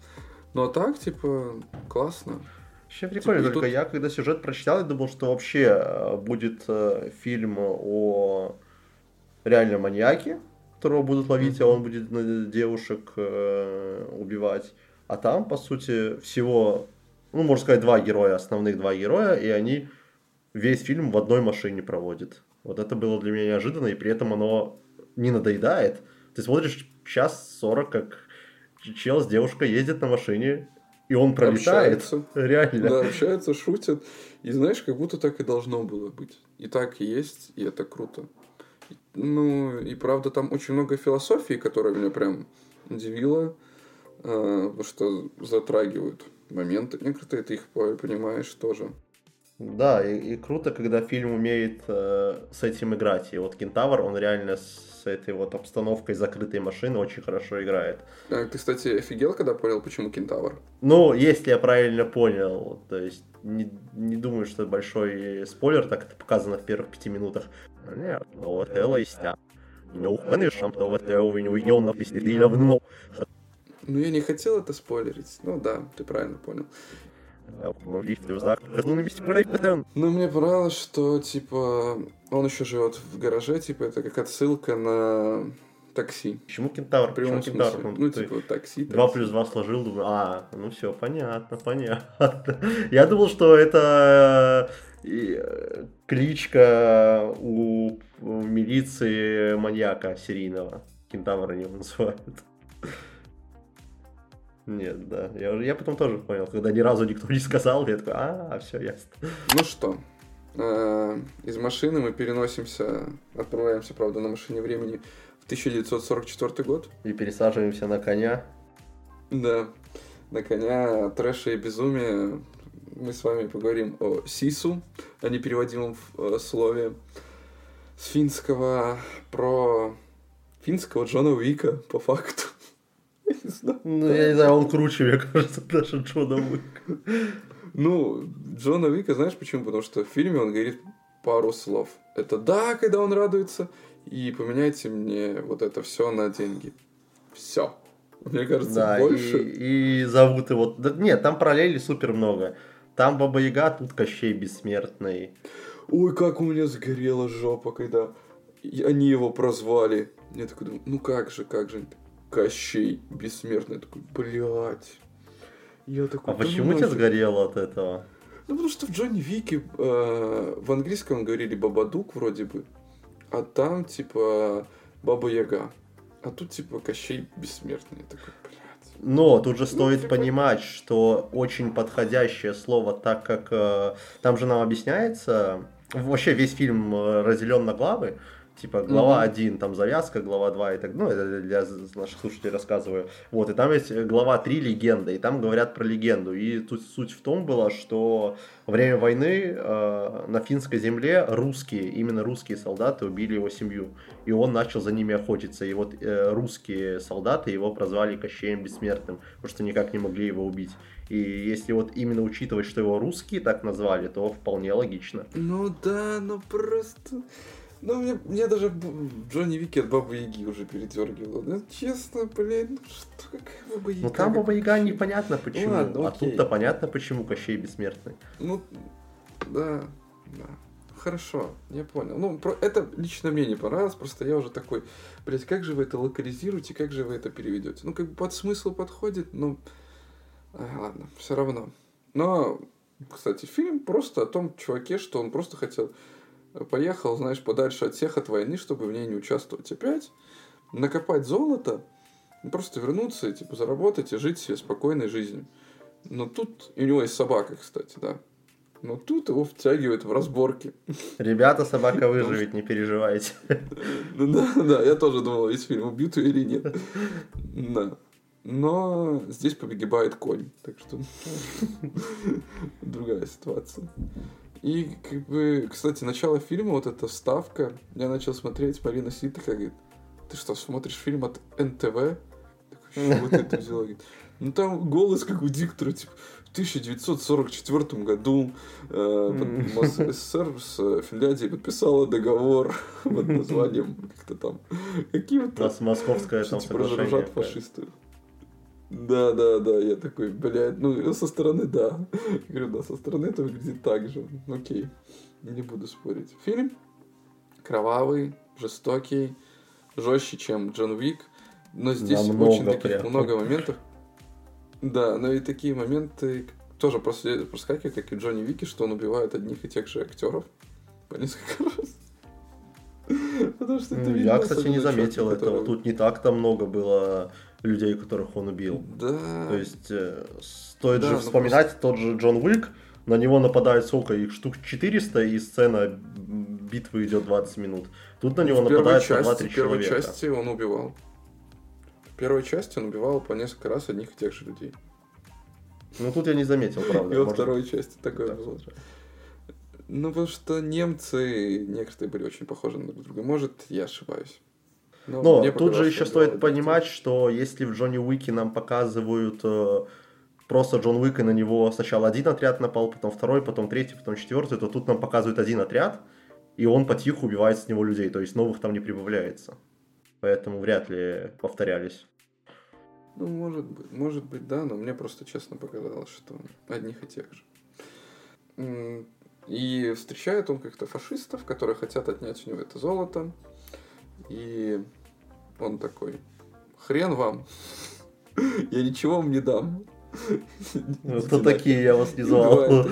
Ну, а так, типа, классно. Вообще прикольно, Типа, только тут- я когда сюжет прочитал, я думал, что вообще э, будет э, фильм о реальном маньяке, которого будут ловить, а он будет девушек э, убивать. А там, по сути, всего, ну, можно сказать, два героя, основных два героя, и они весь фильм в одной машине проводят. Вот это было для меня неожиданно, и при этом оно не надоедает. Ты смотришь час сорок, как чел с девушкой ездит на машине, и он пролетает. Общаются. Реально. Да, общаются, шутят. И знаешь, как будто так и должно было быть. И так и есть, и это круто. Ну, и правда, там очень много философии, которая меня прям удивила, э, потому что затрагивают моменты. Некоторые ты их по- понимаешь тоже. Да, и, и круто, когда фильм умеет э, с этим играть. И вот Кентавр, он реально с этой вот обстановкой закрытой машины очень хорошо играет. А, Ты, кстати, офигел, когда понял, почему кентавр? Ну, если я правильно понял, то есть не, не думаю, что это большой спойлер, так это показано в первых пяти минутах. Нет, ну вот это истя. Ну, конечно, то вот это увидел на давно. Ну, я не хотел это спойлерить. Ну да, ты правильно понял. Ну, мне понравилось, что, типа, он еще живет в гараже, типа, это как отсылка на такси. Почему Кентавр? Почему Кентавр? Ну, Ну, типа, такси. Два плюс два сложил, думаю, а, ну все, понятно, понятно. Я думал, что это э, и, э, кличка у, у милиции маньяка серийного. Кентавра его называют. Нет, да. Я, уже- я потом тоже понял, когда ни разу никто не сказал, я такой, а, все, ясно. Ну что, э, из машины мы переносимся, отправляемся, правда, на машине времени в 1944 год. И пересаживаемся на коня. Да, на коня трэша и безумия. Мы с вами поговорим о Сису, о непереводимом э, слове с финского про финского Джона Уика, по факту. Я не знаю. Ну, я не знаю, он круче, мне кажется, даже Джона Уика. Ну, Джона Уика, знаешь почему? Потому что в фильме он говорит пару слов. Это да, когда он радуется, и поменяйте мне вот это все на деньги. Все. Мне кажется, да, больше. И, и зовут его. Да, нет, там параллели супер много. Там Баба Яга, тут Кощей Бессмертный. Ой, как у меня сгорела жопа, когда они его прозвали. Я такой думаю, ну как же, как же. Кощей Бессмертный. Я такой, блядь. Я такой, а почему тебе сгорело от этого? Ну, потому что в Джонни Вике э, в английском говорили Бабадук вроде бы, а там, типа, Баба Яга. А тут, типа, Кощей Бессмертный. Я такой, блядь. Но тут же ну, стоит ну, понимать, что очень подходящее слово, так как э, там же нам объясняется, вообще весь фильм э, разделен на главы, типа глава mm-hmm. 1, там завязка, глава 2 и так, ну, это для наших слушателей рассказываю. Вот, и там есть глава 3 легенда, и там говорят про легенду. И тут суть в том была, что во время войны э, на финской земле русские, именно русские солдаты убили его семью. И он начал за ними охотиться. И вот э, русские солдаты его прозвали Кощеем Бессмертным, потому что никак не могли его убить. И если вот именно учитывать, что его русские так назвали, то вполне логично. Ну да, ну просто... Ну, мне, мне даже Джонни Вики от Бабы Яги уже передергивало. Ну, честно, блин, ну что, какая Баба Яга? Ну, там Баба Яга непонятно почему. Ладно, а тут-то понятно, почему Кощей бессмертный. Ну, да, да. Хорошо, я понял. Ну, про, это лично мне не понравилось, просто я уже такой, блядь, как же вы это локализируете, как же вы это переведете? Ну, как бы под смысл подходит, ну, а, ладно, все равно. Но, кстати, фильм просто о том чуваке, что он просто хотел поехал, знаешь, подальше от всех от войны, чтобы в ней не участвовать опять, накопать золото, просто вернуться и, типа, заработать и жить себе спокойной жизнью. Но тут, и у него есть собака, кстати, да. Но тут его втягивают в разборки. Ребята, собака выживет, не переживайте. Да, да, я тоже думал, весь фильм убьют ее или нет. Да. Но здесь погибает конь, так что другая ситуация. И, как бы, кстати, начало фильма, вот эта вставка, я начал смотреть, Марина сидит такая говорит, ты что, смотришь фильм от НТВ? Такой, вот это взяла? Ну, там голос, как у диктора, типа, в 1944 году э, СССР с Финляндией подписала договор под названием как-то там какие-то... Московская там типа, соглашение. фашисты. Да, да, да, я такой, блядь, ну со стороны да. Я говорю, да, со стороны это выглядит так же. Окей, не буду спорить. Фильм кровавый, жестокий, жестче, чем Джон Уик, но здесь Намного очень таких прям. много моментов. Да, но и такие моменты тоже проскакивают, как и Джонни Вики, что он убивает одних и тех же актеров по несколько раз. Потому что это Я, кстати, не заметил этого. Тут не так-то много было людей, которых он убил. Да. То есть, э, стоит да, же ну вспоминать просто... тот же Джон Уик, на него нападает сколько, их штук 400, и сцена битвы идет 20 минут. Тут на него в нападает части, 2-3 человека. В первой части он убивал. В первой части он убивал по несколько раз одних и тех же людей. Ну тут я не заметил, правда. И во второй части такое было. Ну, потому что немцы некоторые были очень похожи на друг друга. Может, я ошибаюсь. Ну, Но тут же еще стоит понимать, что если в Джонни Уике нам показывают э, просто Джон Уик, и на него сначала один отряд напал, потом второй, потом третий, потом четвертый, то тут нам показывают один отряд, и он потиху убивает с него людей, то есть новых там не прибавляется. Поэтому вряд ли повторялись. Ну, может быть, может быть, да, но мне просто честно показалось, что одних и тех же. И встречает он как-то фашистов, которые хотят отнять у него это золото. И он такой, хрен вам, я ничего вам не дам. Ну, кто такие, я вас не звал.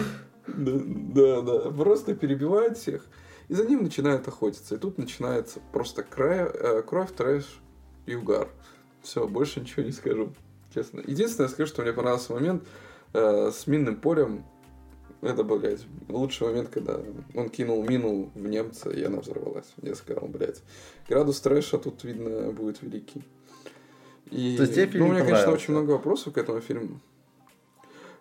Да, да, просто перебивает всех. И за ним начинают охотиться. И тут начинается просто э, кровь, трэш и угар. Все, больше ничего не скажу, честно. Единственное, скажу, что мне понравился момент э, с минным полем Это, блядь, лучший момент, когда он кинул мину в немца, и она взорвалась. Я сказал, блядь, градус трэша тут, видно, будет великий. И, То есть тебе фильм ну, у меня, конечно, очень много вопросов к этому фильму.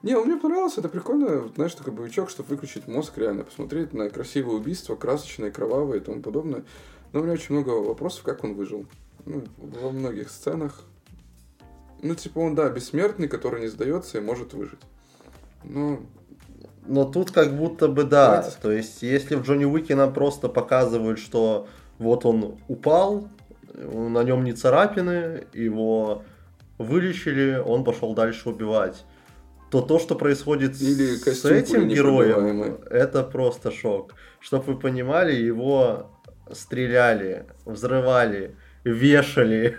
Не, он мне понравился, это прикольно, знаешь, такой боевичок, чтобы выключить мозг, реально посмотреть на красивые убийства, красочные, кровавые и тому подобное. Но у меня очень много вопросов, как он выжил. Ну, во многих сценах. Ну, типа, он, да, бессмертный, который не сдается и может выжить. Но Но тут как будто бы да. Давайте. То есть, если в Джонни Уике нам просто показывают, что вот он упал, на нем не царапины, его вылечили, он пошел дальше убивать. То то, что происходит Или с этим героем, это просто шок. Чтоб вы понимали, его стреляли, взрывали, вешали.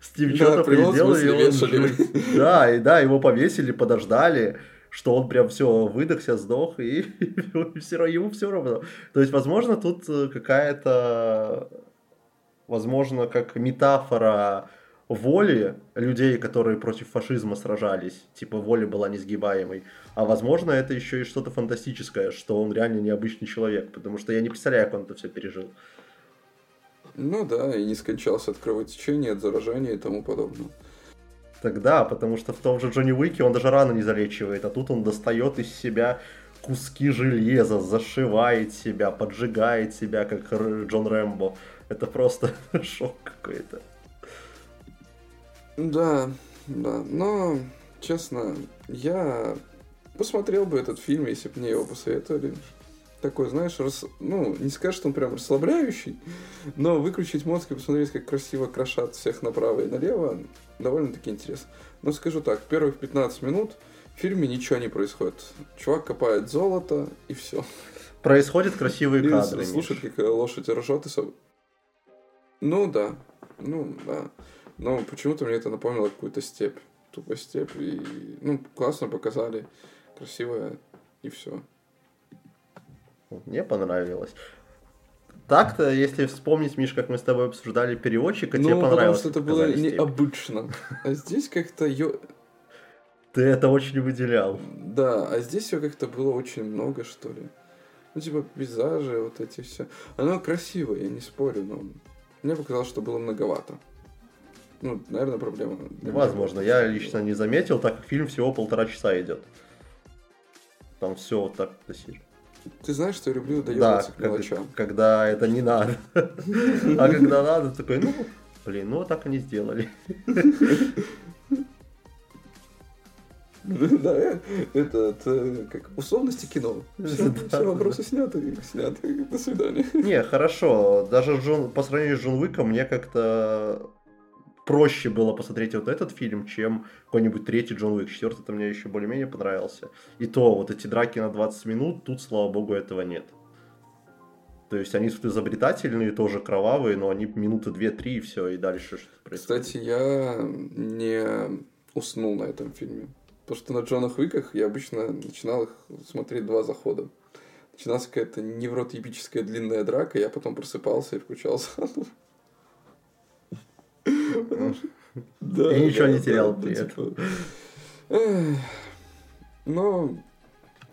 Стив Да, что-то приделал, и он. Да, и да, его повесили, подождали, что он прям все выдохся, сдох, и, все равно ему все равно. То есть, возможно, тут э, какая-то, возможно, как метафора воли людей, которые против фашизма сражались, типа воля была несгибаемой, а возможно это еще и что-то фантастическое, что он реально необычный человек, потому что я не представляю, как он это все пережил. Ну да, и не скончался от кровотечения, от заражения и тому подобное. Тогда, потому что в том же Джонни Уике он даже раны не залечивает, а тут он достает из себя куски железа, зашивает себя, поджигает себя, как Джон Рэмбо. Это просто шок какой-то. Да, да, но, честно, я посмотрел бы этот фильм, если бы мне его посоветовали. Такой, знаешь, рас- ну, не скажешь, что он прям расслабляющий, но выключить мозг и посмотреть, как красиво крошат всех направо и налево, довольно-таки интересно. Но скажу так, первых 15 минут в фильме ничего не происходит. Чувак копает золото, и все. Происходят красивые И кадры. слушает, как лошадь ржет и соб- Ну да, ну да. Но почему-то мне это напомнило какую-то степь. Тупо степь. И, ну, классно показали. Красивая. И все. Мне понравилось. Так-то, если вспомнить, Миш, как мы с тобой обсуждали переводчика, тебе Ну, потому понравилось. что это было необычно. А здесь как-то ее... Ты это очень выделял. Да, а здесь ее как-то было очень много, что ли. Ну, типа, пейзажи, вот эти все. Оно красивое, я не спорю, но мне показалось, что было многовато. Ну, наверное, проблема. Возможно, я лично не заметил, так как фильм всего полтора часа идет. Там все вот так досижу. Ты знаешь, что я люблю Да, доебаться к когда, мелочам. когда это не надо. А когда надо, такой, ну, блин, ну так они сделали. Да, это, как условности кино. Все, Да, вопросы сняты, сняты. До свидания. Не, хорошо. Даже по сравнению с Джон Уиком мне как-то проще было посмотреть вот этот фильм, чем какой-нибудь третий Джон Уик. Четвертый-то мне еще более-менее понравился. И то, вот эти драки на 20 минут, тут, слава богу, этого нет. То есть они тут изобретательные, тоже кровавые, но они минуты 2-3 и все, и дальше что происходит. Кстати, я не уснул на этом фильме. Потому что на Джонах Уиках я обычно начинал их смотреть два захода. Начиналась какая-то невротипическая длинная драка, я потом просыпался и включал заново. Да, И ничего не терял при ну, этом. типа, эх. Но,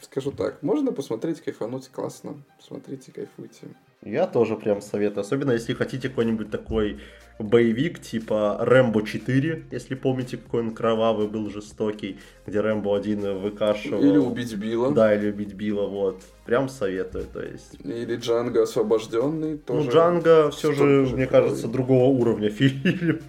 скажу так, можно посмотреть, кайфануть, классно. Смотрите, кайфуйте. Я тоже прям советую. Особенно если хотите какой-нибудь такой боевик типа Рэмбо 4, если помните, какой он кровавый был, жестокий, где Рэмбо один выкашивал. Или убить Билла. Да, или убить Билла, вот. Прям советую, то есть. Или Джанго освобожденный. Тоже ну, Джанго все же, мне крови. кажется, другого уровня фильм.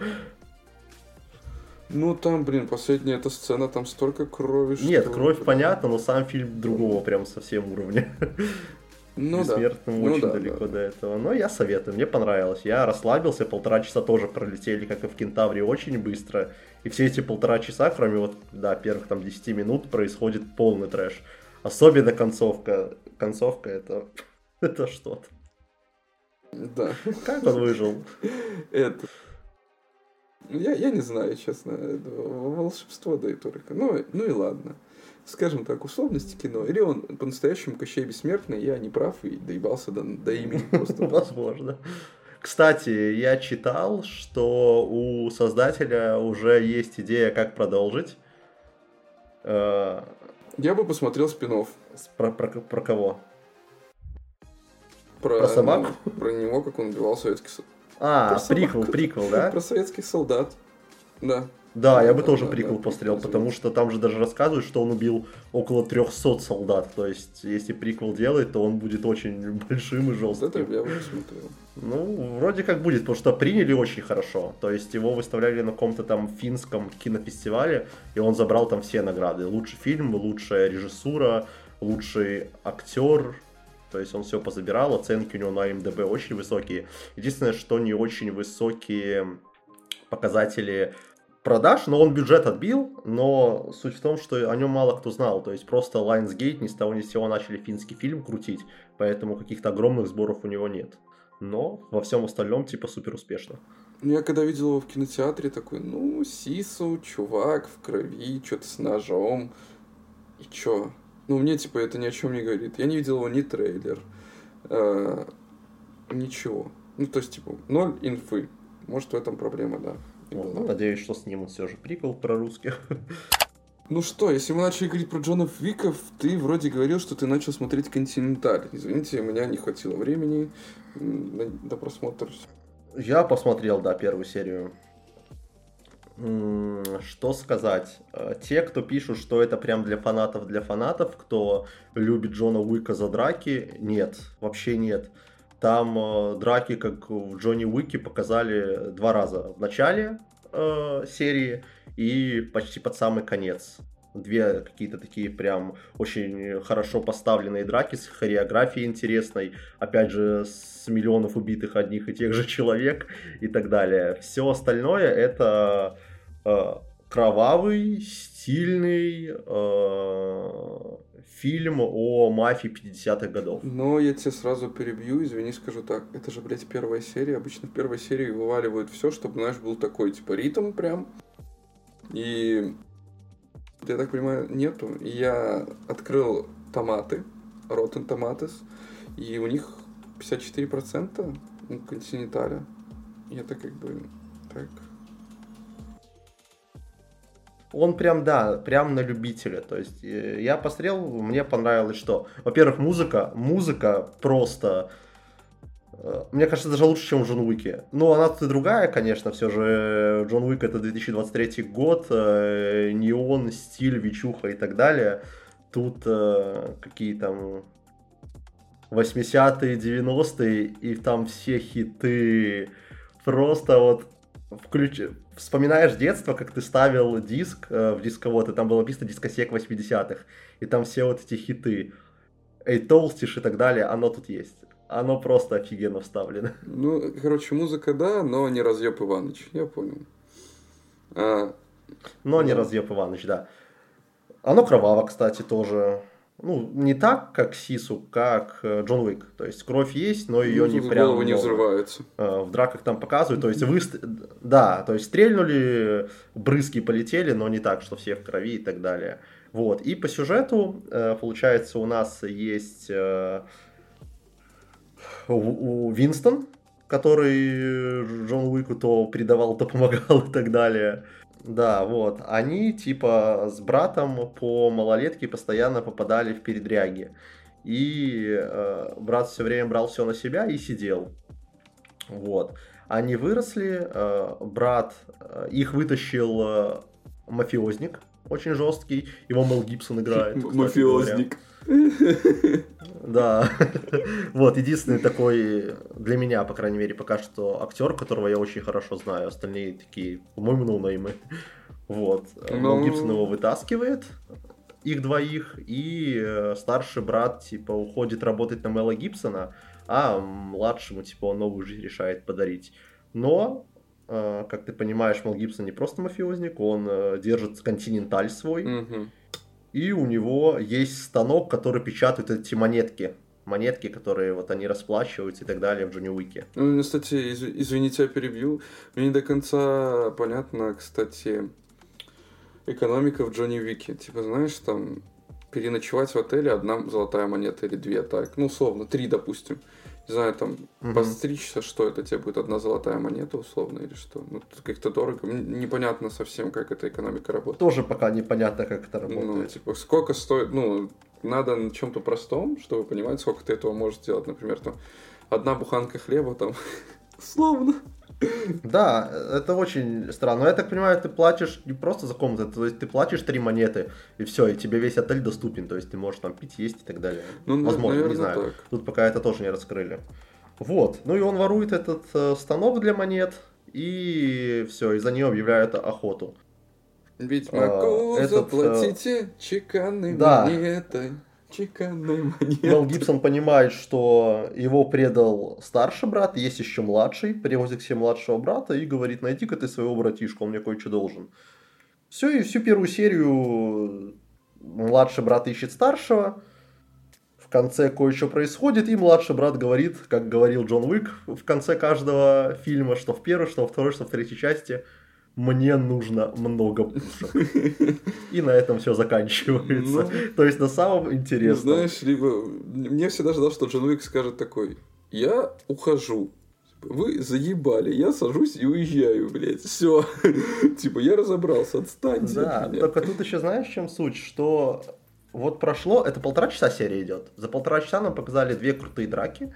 Ну там, блин, последняя эта сцена, там столько крови. Нет, что- кровь понятно, но сам фильм другого прям совсем уровня. Ну да. Бессмертным Ну очень да, далеко да. до этого. Но я советую, мне понравилось. Я расслабился, полтора часа тоже пролетели, как и в Кентавре, очень быстро. И все эти полтора часа, кроме вот, да, первых там 10 минут, происходит полный трэш. Особенно концовка. Концовка это... Это что-то. Да. Как он выжил? Это. Я, я не знаю, честно. волшебство, да и только. Ну, ну и ладно. Скажем так, условности кино. Или он по-настоящему Кощей Бессмертный, я не прав и доебался до, до имени просто. Возможно. Кстати, я читал, что у создателя уже есть идея, как продолжить. Э, Я бы посмотрел спин Про, про, про кого? Про, Про собаку? ну, про него, как он убивал советских солдат. А, Про приквел, собаку. приквел, да? Про советских солдат. Да. Да, я бы тоже посмотрел, приквел потому что там же даже рассказывают, что он убил около 300 солдат. То есть, если приквел делает, то он будет очень большим и Вот это жестким. я бы посмотрел. Ну, вроде как будет, потому что приняли очень хорошо. То есть его выставляли на каком-то там финском кинофестивале, и он забрал там все награды. Лучший фильм, лучшая режиссура, лучший актер. То есть он все позабирал, оценки у него на МДБ очень высокие. Единственное, что не очень высокие показатели продаж, но он бюджет отбил, но суть в том, что о нем мало кто знал. То есть просто Lionsgate ни с того ни с сего начали финский фильм крутить, поэтому каких-то огромных сборов у него нет. Но во всем остальном типа супер успешно. Ну, Я когда видел его в кинотеатре, такой, ну, Сису, чувак в крови, что-то с ножом. И чё? Ну, мне, типа, это ни о чем не говорит. Я не видел его ни трейлер, э, ничего. Ну, то есть, типа, ноль инфы. Может, в этом проблема, да. Вот, ну, надеюсь, что снимут все же прикол про русских. Ну что, если мы начали говорить про Джонов Виков, ты вроде говорил, что ты начал смотреть «Континенталь». Извините, у меня не хватило времени на, на просмотр. Я посмотрел, да, первую серию. Что сказать? Э, Те, кто пишут, что это прям для фанатов, для фанатов, кто любит Джона Уика за драки, нет, вообще нет. Там э, драки, как в Джонни Уике, показали два раза. В начале э, серии и почти под самый конец. Две какие-то такие прям очень хорошо поставленные драки с хореографией интересной. Опять же, с миллионов убитых одних и тех же человек и так далее. Все остальное это э, кровавый, стильный э, фильм о мафии 50-х годов. Но я тебя сразу перебью, извини, скажу так. Это же, блядь, первая серия. Обычно в первой серии вываливают все, чтобы, знаешь, был такой, типа, ритм прям. И, я так понимаю, нету. Я открыл томаты, Rotten Tomatoes, и у них 54% у Континенталя. И это как бы так... Он прям, да, прям на любителя. То есть э, я посмотрел, мне понравилось, что, во-первых, музыка, музыка просто, э, мне кажется, даже лучше, чем в Джон Уике. Ну, она тут и другая, конечно, все же Джон Уик это 2023 год, э, неон, стиль, вечуха и так далее. Тут э, какие там 80-е, 90-е, и там все хиты просто вот включ... вспоминаешь детство, как ты ставил диск э, в дисковод, и там было написано дискосек 80-х, и там все вот эти хиты, Эй, Толстиш и так далее, оно тут есть. Оно просто офигенно вставлено. Ну, короче, музыка да, но не разъеб Иваныч, я понял. А, Но не Да. разъеб Иваныч, да. Оно кроваво, кстати, тоже. Ну, не так, как Сису, как э, Джон Уик. То есть кровь есть, но ее ну, не прям головы не взрываются. Э, в драках там показывают, то есть вы, да, то есть стрельнули, брызги полетели, но не так, что все в крови и так далее. Вот, и по сюжету, э, получается, у нас есть у, у Винстон, который Джон Уику то предавал, то помогал и так далее. Да, вот. Они типа с братом по малолетке постоянно попадали в передряги. И э, брат все время брал все на себя и сидел. Вот. Они выросли, э, брат, э, их вытащил э, мафиозник, очень жесткий, его Мел Гибсон играет. кстати говоря. Да. Вот, единственный такой, для меня, по крайней мере, пока что актер, которого я очень хорошо знаю. Остальные такие, по-моему, ноунеймы. Вот. Мел Ну. Гибсон его вытаскивает, их двоих, и э, старший брат, типа, уходит работать на Мела Гибсона, а младшему, типа, он новую жизнь решает подарить. Но, э, как ты понимаешь, Мел Гибсон не просто мафиозник, он э, держит континенталь свой, Мгм. И у него есть станок, который печатает эти монетки. Монетки, которые вот они расплачиваются и так далее в Джонни Уике. Ну, кстати, из- извините, я перебью. Мне не до конца понятно, кстати, экономика в Джонни Вике. Типа, знаешь, там переночевать в отеле одна золотая монета или две, так, ну, условно, три, допустим. Не знаю, там, Мгм. постричься, что это тебе будет одна золотая монета условно или что? Ну, тут как-то дорого. Непонятно совсем, как эта экономика работает. Тоже пока непонятно, как это Ну, работает. типа, сколько стоит, ну, надо на чем-то простом, чтобы понимать, сколько ты этого можешь сделать. Например, там, одна буханка хлеба, там, условно. Да, это очень странно. Но я так понимаю, ты платишь не просто за комнату, то есть ты платишь три монеты, и все, и тебе весь отель доступен, то есть ты можешь там пить, есть и так далее. Ну, Возможно, наверное, не знаю. так. Тут пока это тоже не раскрыли. Вот. Ну и он ворует этот э, станок для монет, и все, и за нее объявляют охоту. Ведьмаку А, этот, заплатите чеканной да. монетой. Чеканной монетой. Мел Гибсон понимает, что его предал старший брат, есть еще младший, привозит к себе младшего брата и говорит, найди-ка ты своего братишку, он мне кое-что должен. Все, и всю первую серию младший брат ищет старшего, в конце кое-что происходит, и младший брат говорит, как говорил Джон Уик в конце каждого фильма, что в первой, что во второй, что в третьей части, мне нужно много пушек. И на этом все заканчивается. Ну, То есть на самом Ну, интересном. знаешь, либо... Мне всегда ждал, что Джон Уик скажет такой, я ухожу. Типа, Вы заебали, я сажусь и уезжаю, блядь. Все. Типа, я разобрался, отстаньте Да, от только тут еще знаешь, в чем суть, что вот прошло, это полтора часа серия идет. За полтора часа нам показали две крутые драки,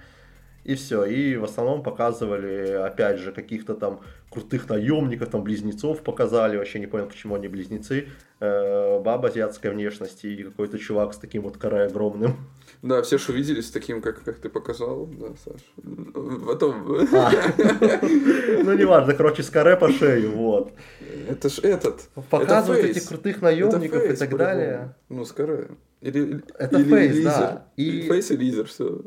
и все. И в основном показывали, опять же, каких-то там крутых наемников, там близнецов показали, вообще не понял, почему они близнецы. Э, баба азиатской внешности и какой-то чувак с таким вот каре огромным. Да, все же увидели с таким, как, как ты показал, да, Саш. Потом... А. Ну, неважно, короче, с каре по шею, вот. Это ж этот. Показывают этих крутых наемников и так далее. Ну, скорее. Или, Это или Фейс, да. И- Фейс и Лизер, все.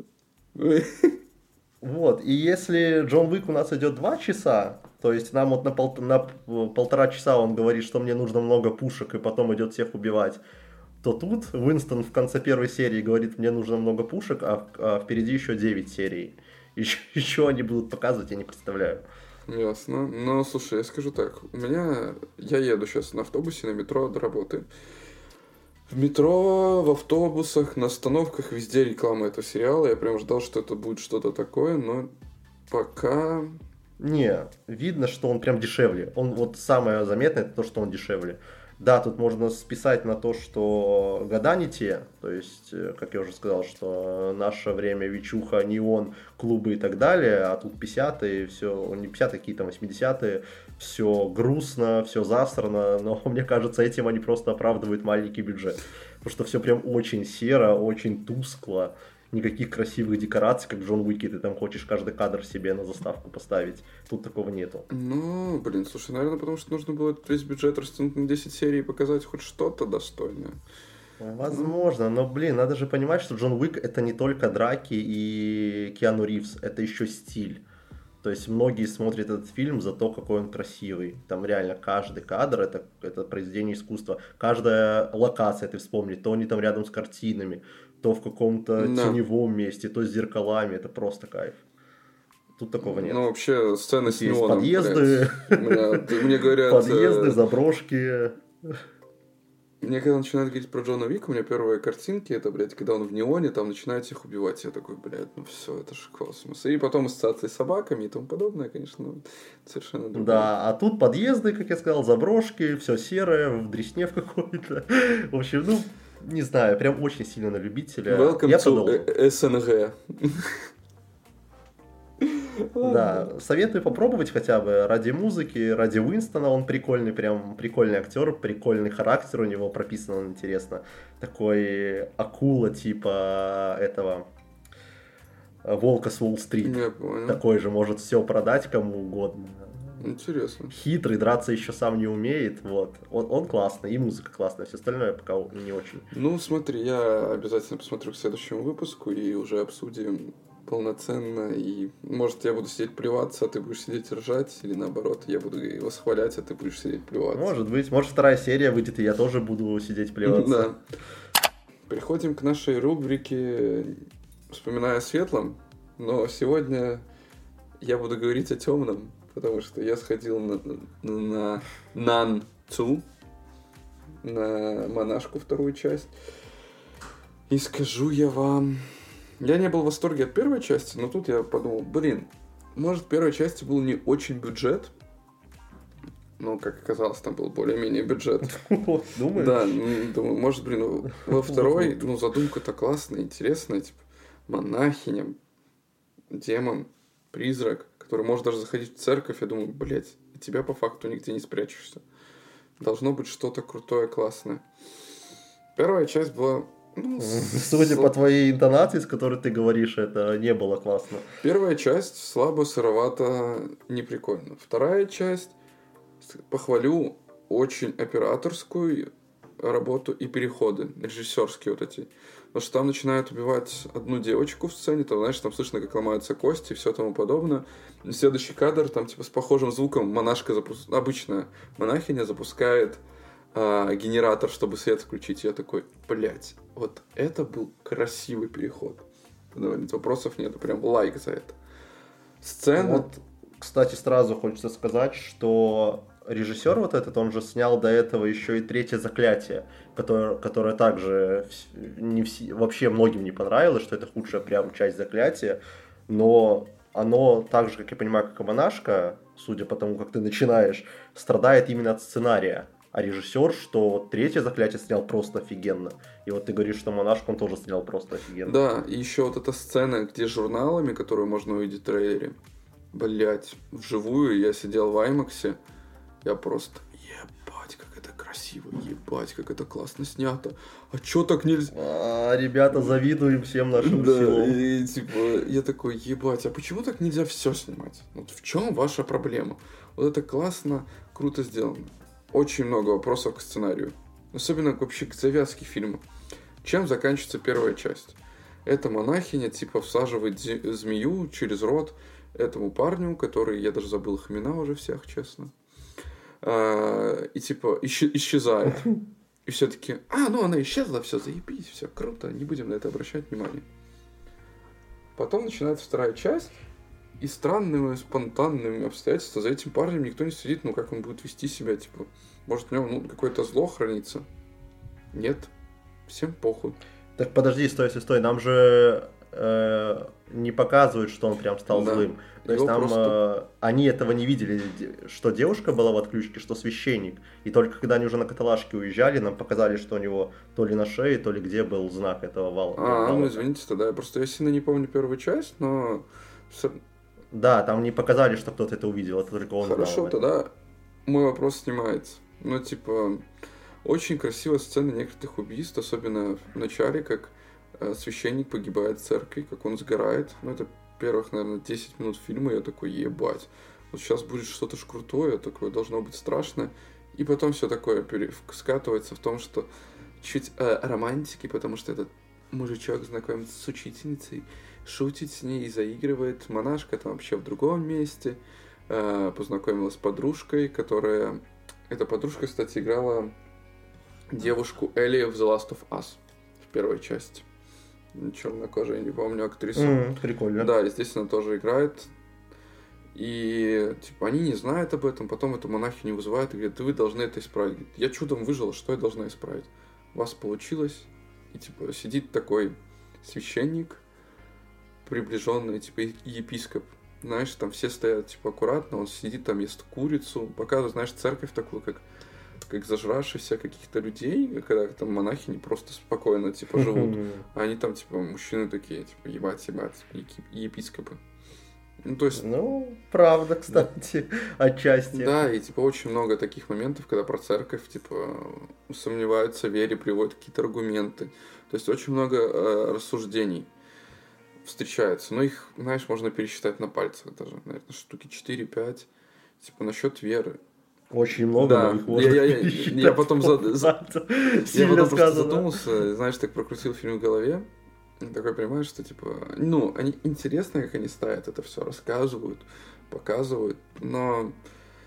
Вот, и если Джон Уик у нас идет два часа, то есть нам вот на, пол- на полтора часа он говорит, что мне нужно много пушек, и потом идет всех убивать, то тут Уинстон в конце первой серии говорит, мне нужно много пушек, а, а впереди еще 9 серий. Еще, еще они будут показывать, я не представляю. Ясно. Но, слушай, я скажу так. У меня... Я еду сейчас на автобусе, на метро до работы. В метро, в автобусах, на остановках везде реклама этого сериала. Я прям ждал, что это будет что-то такое, но пока... Не, видно, что он прям дешевле. Он вот самое заметное, это то, что он дешевле. Да, тут можно списать на то, что года не те, то есть, э, как я уже сказал, что наше время Вичуха, Неон, клубы и так далее, а тут 50-е, все, не 50-е, какие там 80-е, все грустно, все засрано, но мне кажется, этим они просто оправдывают маленький бюджет, потому что все прям очень серо, очень тускло, никаких красивых декораций, как Джон Уике, ты там хочешь каждый кадр себе на заставку поставить. Тут такого нету. Ну, блин, слушай, наверное, потому что нужно было весь бюджет растянуть на 10 серий и показать хоть что-то достойное. Возможно, но, блин, надо же понимать, что Джон Уик это не только драки и Киану Ривз, это еще стиль. То есть многие смотрят этот фильм за то, какой он красивый. Там реально каждый кадр это, это произведение искусства. Каждая локация, ты вспомни, то они там рядом с картинами, то в каком-то Да. теневом месте, то с зеркалами. Это просто кайф. Тут такого нет. Ну, вообще, сцена с есть неоном, подъезды, ты- Мне говорят... подъезды, э, заброшки. Мне когда начинают говорить про Джона Вика, у меня первые картинки, это, блядь, когда он в неоне, там начинает всех убивать. Я такой, блядь, ну все, это же космос. И потом ассоциации с собаками и тому подобное, конечно, ну, совершенно другое. Да, а тут подъезды, как я сказал, заброшки, все серое, в дресне в какой-то. В общем, ну, не знаю, прям очень сильно на любителя. Welcome я to СНГ. Да, советую попробовать хотя бы ради музыки, ради Уинстона, он прикольный, прям прикольный актер, прикольный характер у него прописан, он интересно. Такой акула типа этого э, Волка с Уолл-стрит. Такой же может все продать кому угодно. Интересно. Хитрый, драться еще сам не умеет, вот. Он, он классный, и музыка классная, все остальное пока не очень. Ну, смотри, я обязательно посмотрю к следующему выпуску и уже обсудим полноценно. И, может, я буду сидеть плеваться, а ты будешь сидеть ржать, или наоборот, я буду восхвалять, а ты будешь сидеть плеваться. Может быть, может вторая серия выйдет, и я тоже буду сидеть плеваться. Да. Переходим к нашей рубрике «Вспоминая о светлом», но сегодня я буду говорить о темном, потому что я сходил на, на Нан Цу, на монашку вторую часть, и скажу я вам, Я не был в восторге от первой части, но тут я подумал, блин, может, в первой части был не очень бюджет, но, как оказалось, там был более-менее бюджет. Думаешь? Да, ну, думаю, может, блин, во второй, ну, задумка-то классная, интересная, типа, монахиня, демон, призрак, который может даже заходить в церковь, я думаю, блядь, тебя по факту нигде не спрячешься. Должно быть что-то крутое, классное. Первая часть была ну, Судя по твоей интонации, с которой ты говоришь, это не было классно. Первая часть слабо, сыровато, не прикольно. Вторая часть, похвалю, очень операторскую работу и переходы, режиссерские вот эти. Потому что там начинают убивать одну девочку в сцене, там, знаешь, там слышно, как ломаются кости и все тому подобное. И следующий кадр, там, типа, с похожим звуком монашка запускает, обычная монахиня запускает а, генератор, чтобы свет включить. Я такой, блядь, вот это был красивый переход. Вопросов нет, прям лайк за это. Сцена... Вот, кстати, сразу хочется сказать, что режиссер вот этот, он же снял до этого еще и третье заклятие, которое, которое также не все, вообще многим не понравилось, что это худшая прям часть заклятия, но оно так же, как я понимаю, как и монашка, судя по тому, как ты начинаешь, страдает именно от сценария. А режиссер, что третье заклятие снял просто офигенно. И вот ты говоришь, что монашку он тоже снял просто офигенно. Да, и еще вот эта сцена, где журналами, которую можно увидеть в трейлере. Блять, вживую я сидел в Аймаксе, я просто, ебать, как это красиво, ебать, как это классно снято. А чё так нельзя? А, ребята, завидуем всем нашим да, силам. И, типа, я такой, ебать, а почему так нельзя все снимать? Вот в чем ваша проблема? Вот это классно, круто сделано. Очень много вопросов к сценарию. Особенно вообще к завязке фильма. Чем заканчивается первая часть? Это монахиня, типа, всаживает змею через рот этому парню, который, я даже забыл их имена уже всех, честно. А, и типа исчезает. И все таки а, ну она исчезла, все, заебись, все круто, не будем на это обращать внимание. Потом начинается вторая часть, и странными, спонтанными обстоятельствами за этим парнем никто не следит, ну как он будет вести себя, типа, может в нем ну, какое-то зло хранится. Нет, всем похуй. Так подожди, стой, стой, стой, нам же э, не показывают, что он прям стал да. злым. То есть там просто... э, они этого не видели, что девушка была в отключке, что священник. И только когда они уже на каталажке уезжали, нам показали, что у него то ли на шее, то ли где был знак этого вала. А, вала. ну извините тогда, я просто я сильно не помню первую часть, но... Да, там не показали, что кто-то это увидел, это только он Хорошо, знал, тогда мой вопрос снимается. Ну, типа, очень красивая сцена некоторых убийств, особенно в начале, как Э, священник погибает в церкви, как он сгорает. Ну, это первых, наверное, 10 минут фильма, я такой, ебать. Вот сейчас будет что-то ж крутое, такое должно быть страшно. И потом все такое скатывается в том, что чуть э, романтики, потому что этот мужичок знакомится с учительницей, шутит с ней и заигрывает. Монашка там вообще в другом месте. Э, познакомилась с подружкой, которая... Эта подружка, кстати, играла девушку Элли в The Last of Us в первой части чернокожая, не помню актрису. Mm, прикольно. Да, естественно, тоже играет. И, типа, они не знают об этом, потом эту монахиню вызывают и говорят, вы должны это исправить. Говорит, я чудом выжила, что я должна исправить? У вас получилось. И, типа, сидит такой священник, приближенный, типа, епископ. Знаешь, там все стоят, типа, аккуратно, он сидит там, ест курицу, показывает, знаешь, церковь такую, как как зажравшихся каких-то людей, когда там монахи не просто спокойно, типа, живут, а они там, типа, мужчины такие, типа, ебать, ебать, епископы. Ну, то есть... Ну, правда, кстати, да. отчасти. Да, и, типа, очень много таких моментов, когда про церковь, типа, сомневаются в вере, приводят какие-то аргументы. То есть, очень много э, рассуждений встречается. Но их, знаешь, можно пересчитать на пальцах даже, наверное, штуки 4-5. Типа, насчет веры. Очень много, да. но их я, я, я, я потом, за, за, я потом просто задумался, знаешь, так прокрутил фильм в голове, такой понимаешь, что типа, ну, они интересно, как они ставят это все, рассказывают, показывают, но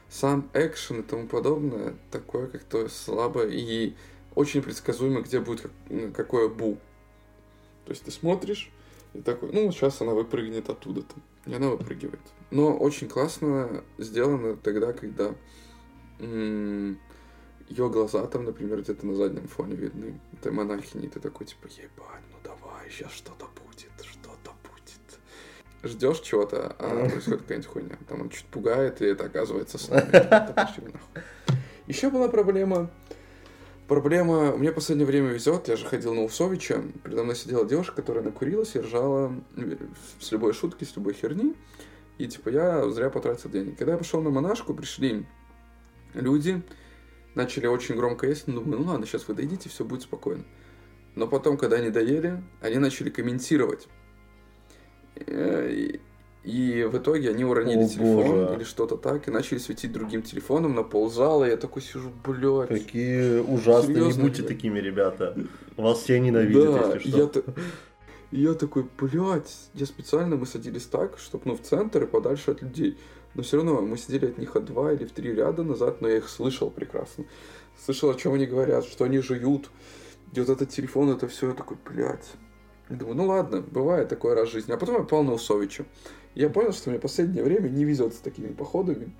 сам экшен и тому подобное такое как-то слабо и очень предсказуемо, где будет ну, какое бу. То есть ты смотришь и такой, ну, сейчас она выпрыгнет оттуда-то. И она выпрыгивает. Но очень классно сделано тогда, когда ее глаза там, например, где-то на заднем фоне видны. Это монахини, ты такой, типа, ебать, ну давай сейчас что-то будет, что-то будет. Ждешь чего-то, а происходит какая-нибудь хуйня. Там он чуть пугает, и это оказывается сон. Еще была проблема, Проблема, мне в последнее время везет, я же ходил на Усовича, передо мной сидела девушка, которая накурилась и ржала с любой шутки, с любой херни, и типа я зря потратил денег. Когда я пошел на монашку, пришли люди, начали очень громко есть, ну, думаю, ну ладно, сейчас вы доедите, все будет спокойно. Но потом, когда они доели, они начали комментировать. Э, и в итоге они уронили О, телефон боже. или что-то так, и начали светить другим телефоном на ползала, и я такой сижу, блядь. Какие ужасные, Серьезно, не будьте блядь. такими, ребята. Вас все ненавидят, да, если что. Я, я такой, блядь, я специально, мы садились так, чтобы, ну, в центр и подальше от людей. Но все равно мы сидели от них от два или в три ряда назад, но я их слышал прекрасно. Слышал, о чем они говорят, что они жуют. И вот этот телефон, это все, я такой, блядь. Думаю, ну ладно, бывает такое раз в жизни. А потом я попал на Усовича. Я понял, что мне последнее время не везет с такими походами.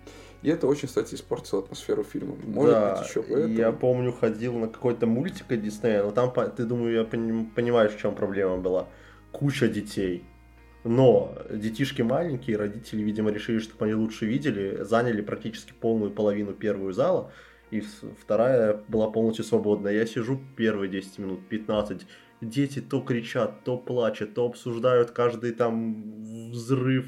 И это очень, кстати, испортило атмосферу фильма. Может да, быть, еще поэтому. Я помню, ходил на какой-то мультик от Диснея, но там, ты, думаю, я понимаешь, в чем проблема была. Куча детей. Но детишки маленькие, родители, видимо, решили, чтобы они лучше видели, заняли практически полную половину первую зала, и вторая была полностью свободная. Я сижу первые 10 минут, 15, дети то кричат, то плачут, то обсуждают каждый там взрыв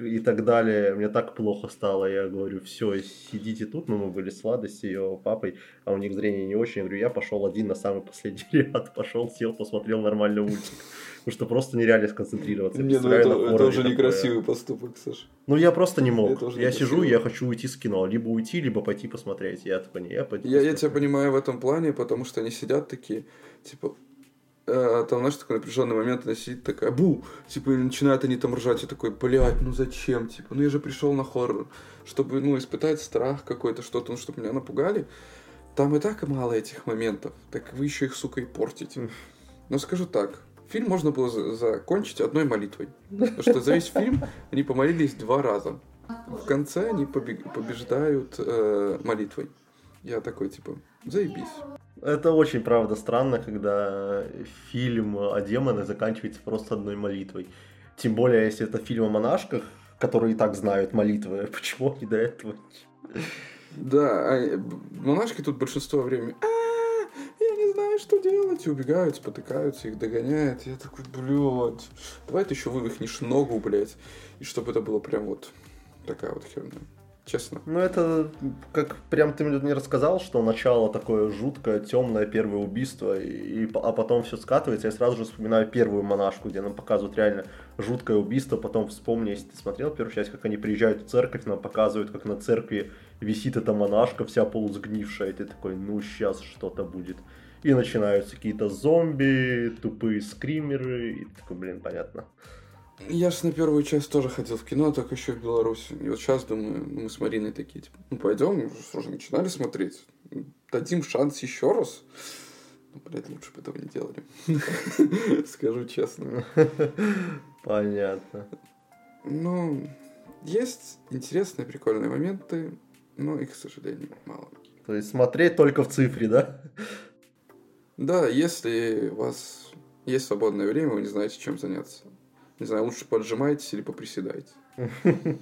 и так далее. Мне так плохо стало. Я говорю, все, сидите тут. Ну, мы были с Ладостью, ее папой, а у них зрение не очень. Я говорю, я пошел один на самый последний ряд. Пошел, сел, посмотрел нормальный мультик. Потому что просто нереально сконцентрироваться. Не, ну это, это уже некрасивый поступок, Саша. Ну я просто не мог. Я сижу, я хочу уйти с кино. Либо уйти, либо пойти посмотреть. Я такой, не, я пойти Я, я тебя понимаю в этом плане, потому что они сидят такие, типа, а, там, знаешь, такой напряженный момент, она сидит такая, бу, типа, и начинают они там ржать, я такой, блядь, ну зачем, типа, ну я же пришел на хоррор, чтобы, ну, испытать страх какой-то, что-то, ну, чтобы меня напугали. Там и так мало этих моментов, так вы еще их, сука, и портите. Но скажу так, фильм можно было за- закончить одной молитвой, потому что за весь фильм они помолились два раза. В конце они побег- побеждают э, молитвой. Я такой, типа, заебись. Это очень, правда, странно, когда фильм о демонах заканчивается просто одной молитвой. Тем более, если это фильм о монашках, которые и так знают молитвы. Почему они до этого? Да, а монашки тут большинство времени «А, я не знаю, что делать. Убегают, спотыкаются, их догоняют. Я такой, блядь, давай ты еще вывихнешь ногу, блядь. И чтобы это было прям вот такая вот херня честно. Ну, это как прям ты мне рассказал, что начало такое жуткое, темное первое убийство, и, а потом все скатывается. Я сразу же вспоминаю первую монашку, где нам показывают реально жуткое убийство. Потом вспомни, если ты смотрел первую часть, как они приезжают в церковь, нам показывают, как на церкви висит эта монашка, вся полусгнившая, и ты такой, ну, сейчас что-то будет. И начинаются какие-то зомби, тупые скримеры, и такой, блин, понятно. Я же на первую часть тоже ходил в кино, только еще в Беларуси. И вот сейчас, думаю, мы с Мариной такие, типа, ну пойдем, уже начинали смотреть. Дадим шанс еще раз. Ну, блядь, лучше бы этого не делали. Скажу честно. Понятно. Ну, есть интересные, прикольные моменты, но их, к сожалению, мало. То есть смотреть только в цифре, да? Да, если у вас есть свободное время, вы не знаете, чем заняться не знаю, лучше поджимайтесь или поприседайте.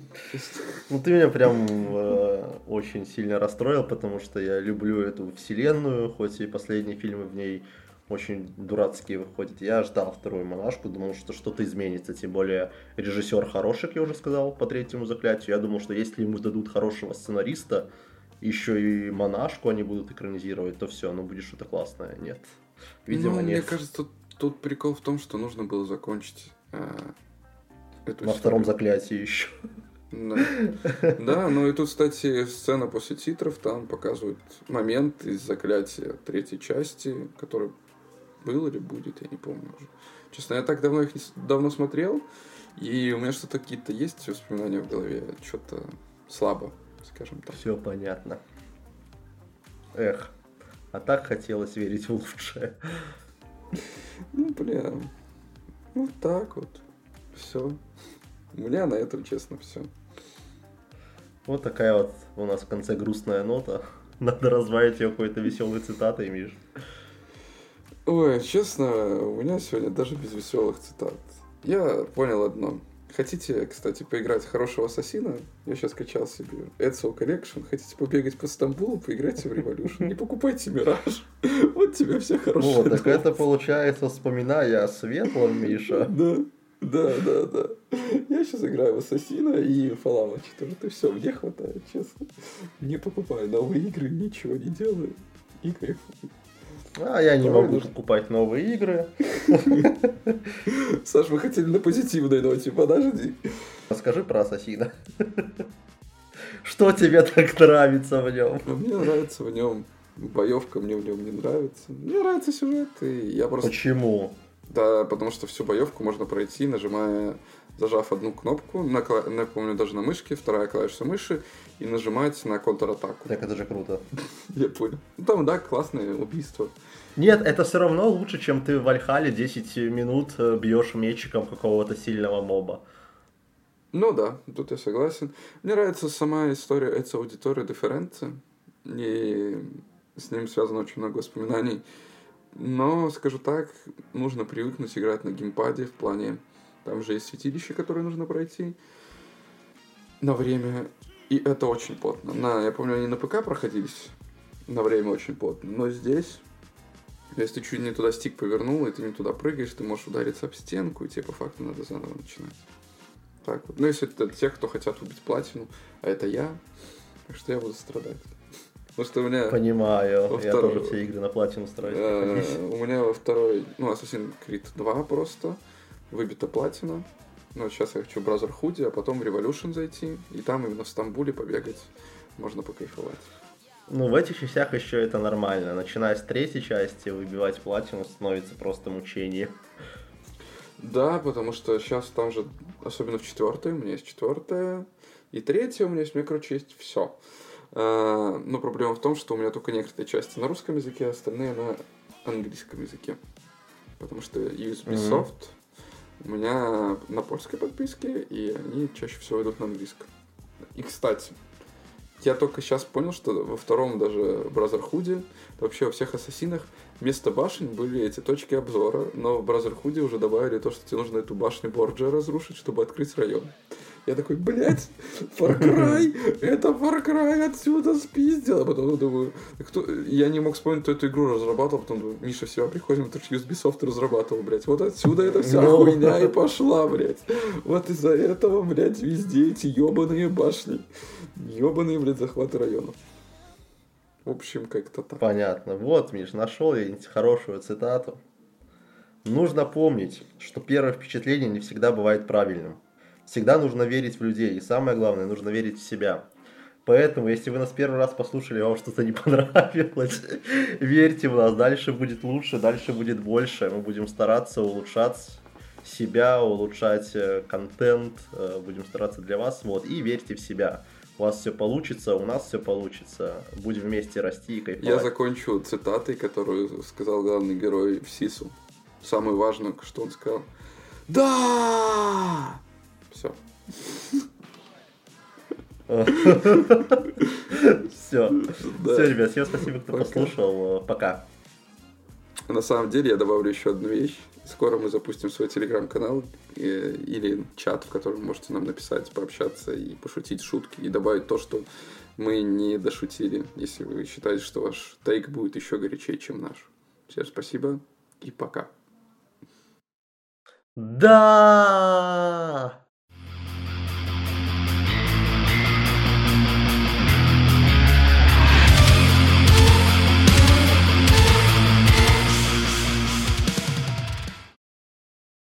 Ну, ты меня прям э, очень сильно расстроил, потому что я люблю эту вселенную, хоть и последние фильмы в ней очень дурацкие выходят. Я ждал вторую монашку, думал, что что-то изменится, тем более режиссер хороший, как я уже сказал, по третьему заклятию. Я думал, что если ему дадут хорошего сценариста, еще и монашку они будут экранизировать, то все, ну будет что-то классное. Нет. Видимо, ну, нет. Мне кажется, тут, тут прикол в том, что нужно было закончить а, эту На втором заклятии еще. Да. да, ну и тут, кстати, сцена после титров, там показывают момент из заклятия третьей части, который был или будет, я не помню уже. Честно, я так давно их не, давно смотрел, и у меня что-то какие-то есть воспоминания в голове, что-то слабо, скажем так. Все понятно. Эх, а так хотелось верить в лучшее. Ну, бля, вот так вот. Все. У меня на этом, честно, все. Вот такая вот у нас в конце грустная нота. Надо разбавить ее какой-то веселой цитатой, Миш. Ой, честно, у меня сегодня даже без веселых цитат. Я понял одно. Хотите, кстати, поиграть в хорошего ассасина? Я сейчас качал себе Ezio Collection. Хотите побегать по Стамбулу, поиграйте в Revolution. Не покупайте Мираж. Вот тебе все хорошие Вот, так это получается, вспоминая о светлом, Миша. Да, да, да, да. Я сейчас играю в Ассасина и Fallout 4. Это все, мне хватает, честно. Не покупаю новые игры, ничего не делаю. И кайфую. А я не могу покупать новые игры. Саш, вы хотели на позитивной ноте, подожди. Расскажи про Ассасина. Что тебе так нравится в нем? Мне нравится в нем боевка, мне в нем не нравится. Мне нравится сюжет, и я просто... Почему? Да, потому что всю боевку можно пройти, нажимая, зажав одну кнопку, на, на, помню, даже на мышке, вторая клавиша мыши, и нажимать на контратаку. Так это же круто. Я понял. Ну там, да, классное убийство. Нет, это все равно лучше, чем ты в Альхале 10 минут э, бьешь мечиком какого-то сильного моба. Ну да, тут я согласен. Мне нравится сама история этой аудитории Дифференции. И с ним связано очень много воспоминаний. Но, скажу так, нужно привыкнуть играть на геймпаде в плане... Там же есть святилище, которое нужно пройти на время. И это очень плотно. На, я помню, они на ПК проходились на время очень плотно. Но здесь, если ты чуть не туда стик повернул, и ты не туда прыгаешь, ты можешь удариться об стенку, и тебе по факту надо заново начинать. Так вот. Ну, если это те, кто хотят убить платину, а это я, так что я буду страдать. Потому что у меня... Понимаю, я второй... тоже все игры на платину стараюсь э, У меня во второй, ну, Assassin's Creed 2 просто, выбита платина. Ну, сейчас я хочу Brother Hoodie, а потом в Revolution зайти, и там именно в Стамбуле побегать, можно покайфовать. Ну, в этих частях еще это нормально. Начиная с третьей части, выбивать платину становится просто мучением. Да, потому что сейчас там же, особенно в четвертой, у меня есть четвертая, и третья у меня есть, у меня, короче, есть все. А, но проблема в том, что у меня только некоторые части на русском языке, а остальные на английском языке. Потому что USB mm-hmm. У меня на польской подписке, и они чаще всего идут на английском. И, кстати, я только сейчас понял, что во втором даже Brotherhood, вообще во всех ассасинах, вместо башен были эти точки обзора, но в Brotherhood уже добавили то, что тебе нужно эту башню Борджа разрушить, чтобы открыть район. Я такой, блядь, Far Cry, это Far Cry отсюда спиздил. А потом думаю, кто... я не мог вспомнить, кто эту игру разрабатывал, потом думаю, Миша, все, приходим, это же Ubisoft разрабатывал, блядь. Вот отсюда эта вся no. хуйня и пошла, блядь. Вот из-за этого, блядь, везде эти ебаные башни. Ебаные, блядь, захваты районов. В общем, как-то так. Понятно. Вот, Миш, нашел я хорошую цитату. Нужно помнить, что первое впечатление не всегда бывает правильным. Всегда нужно верить в людей. И самое главное, нужно верить в себя. Поэтому, если вы нас первый раз послушали, вам что-то не понравилось, верьте в нас, дальше будет лучше, дальше будет больше. Мы будем стараться улучшать себя, улучшать э, контент, э, будем стараться для вас. Вот, и верьте в себя. У вас все получится, у нас все получится. Будем вместе расти и кайфовать. Я закончу цитатой, которую сказал главный герой в Сису. Самое важное, что он сказал. Да! Все. Все. Все, ребят, всем спасибо, кто послушал. Пока. На самом деле я добавлю еще одну вещь. Скоро мы запустим свой телеграм-канал э, или чат, в котором можете нам написать, пообщаться и пошутить шутки, и добавить то, что мы не дошутили, если вы считаете, что ваш тейк будет еще горячее, чем наш. Всем спасибо и пока. Да!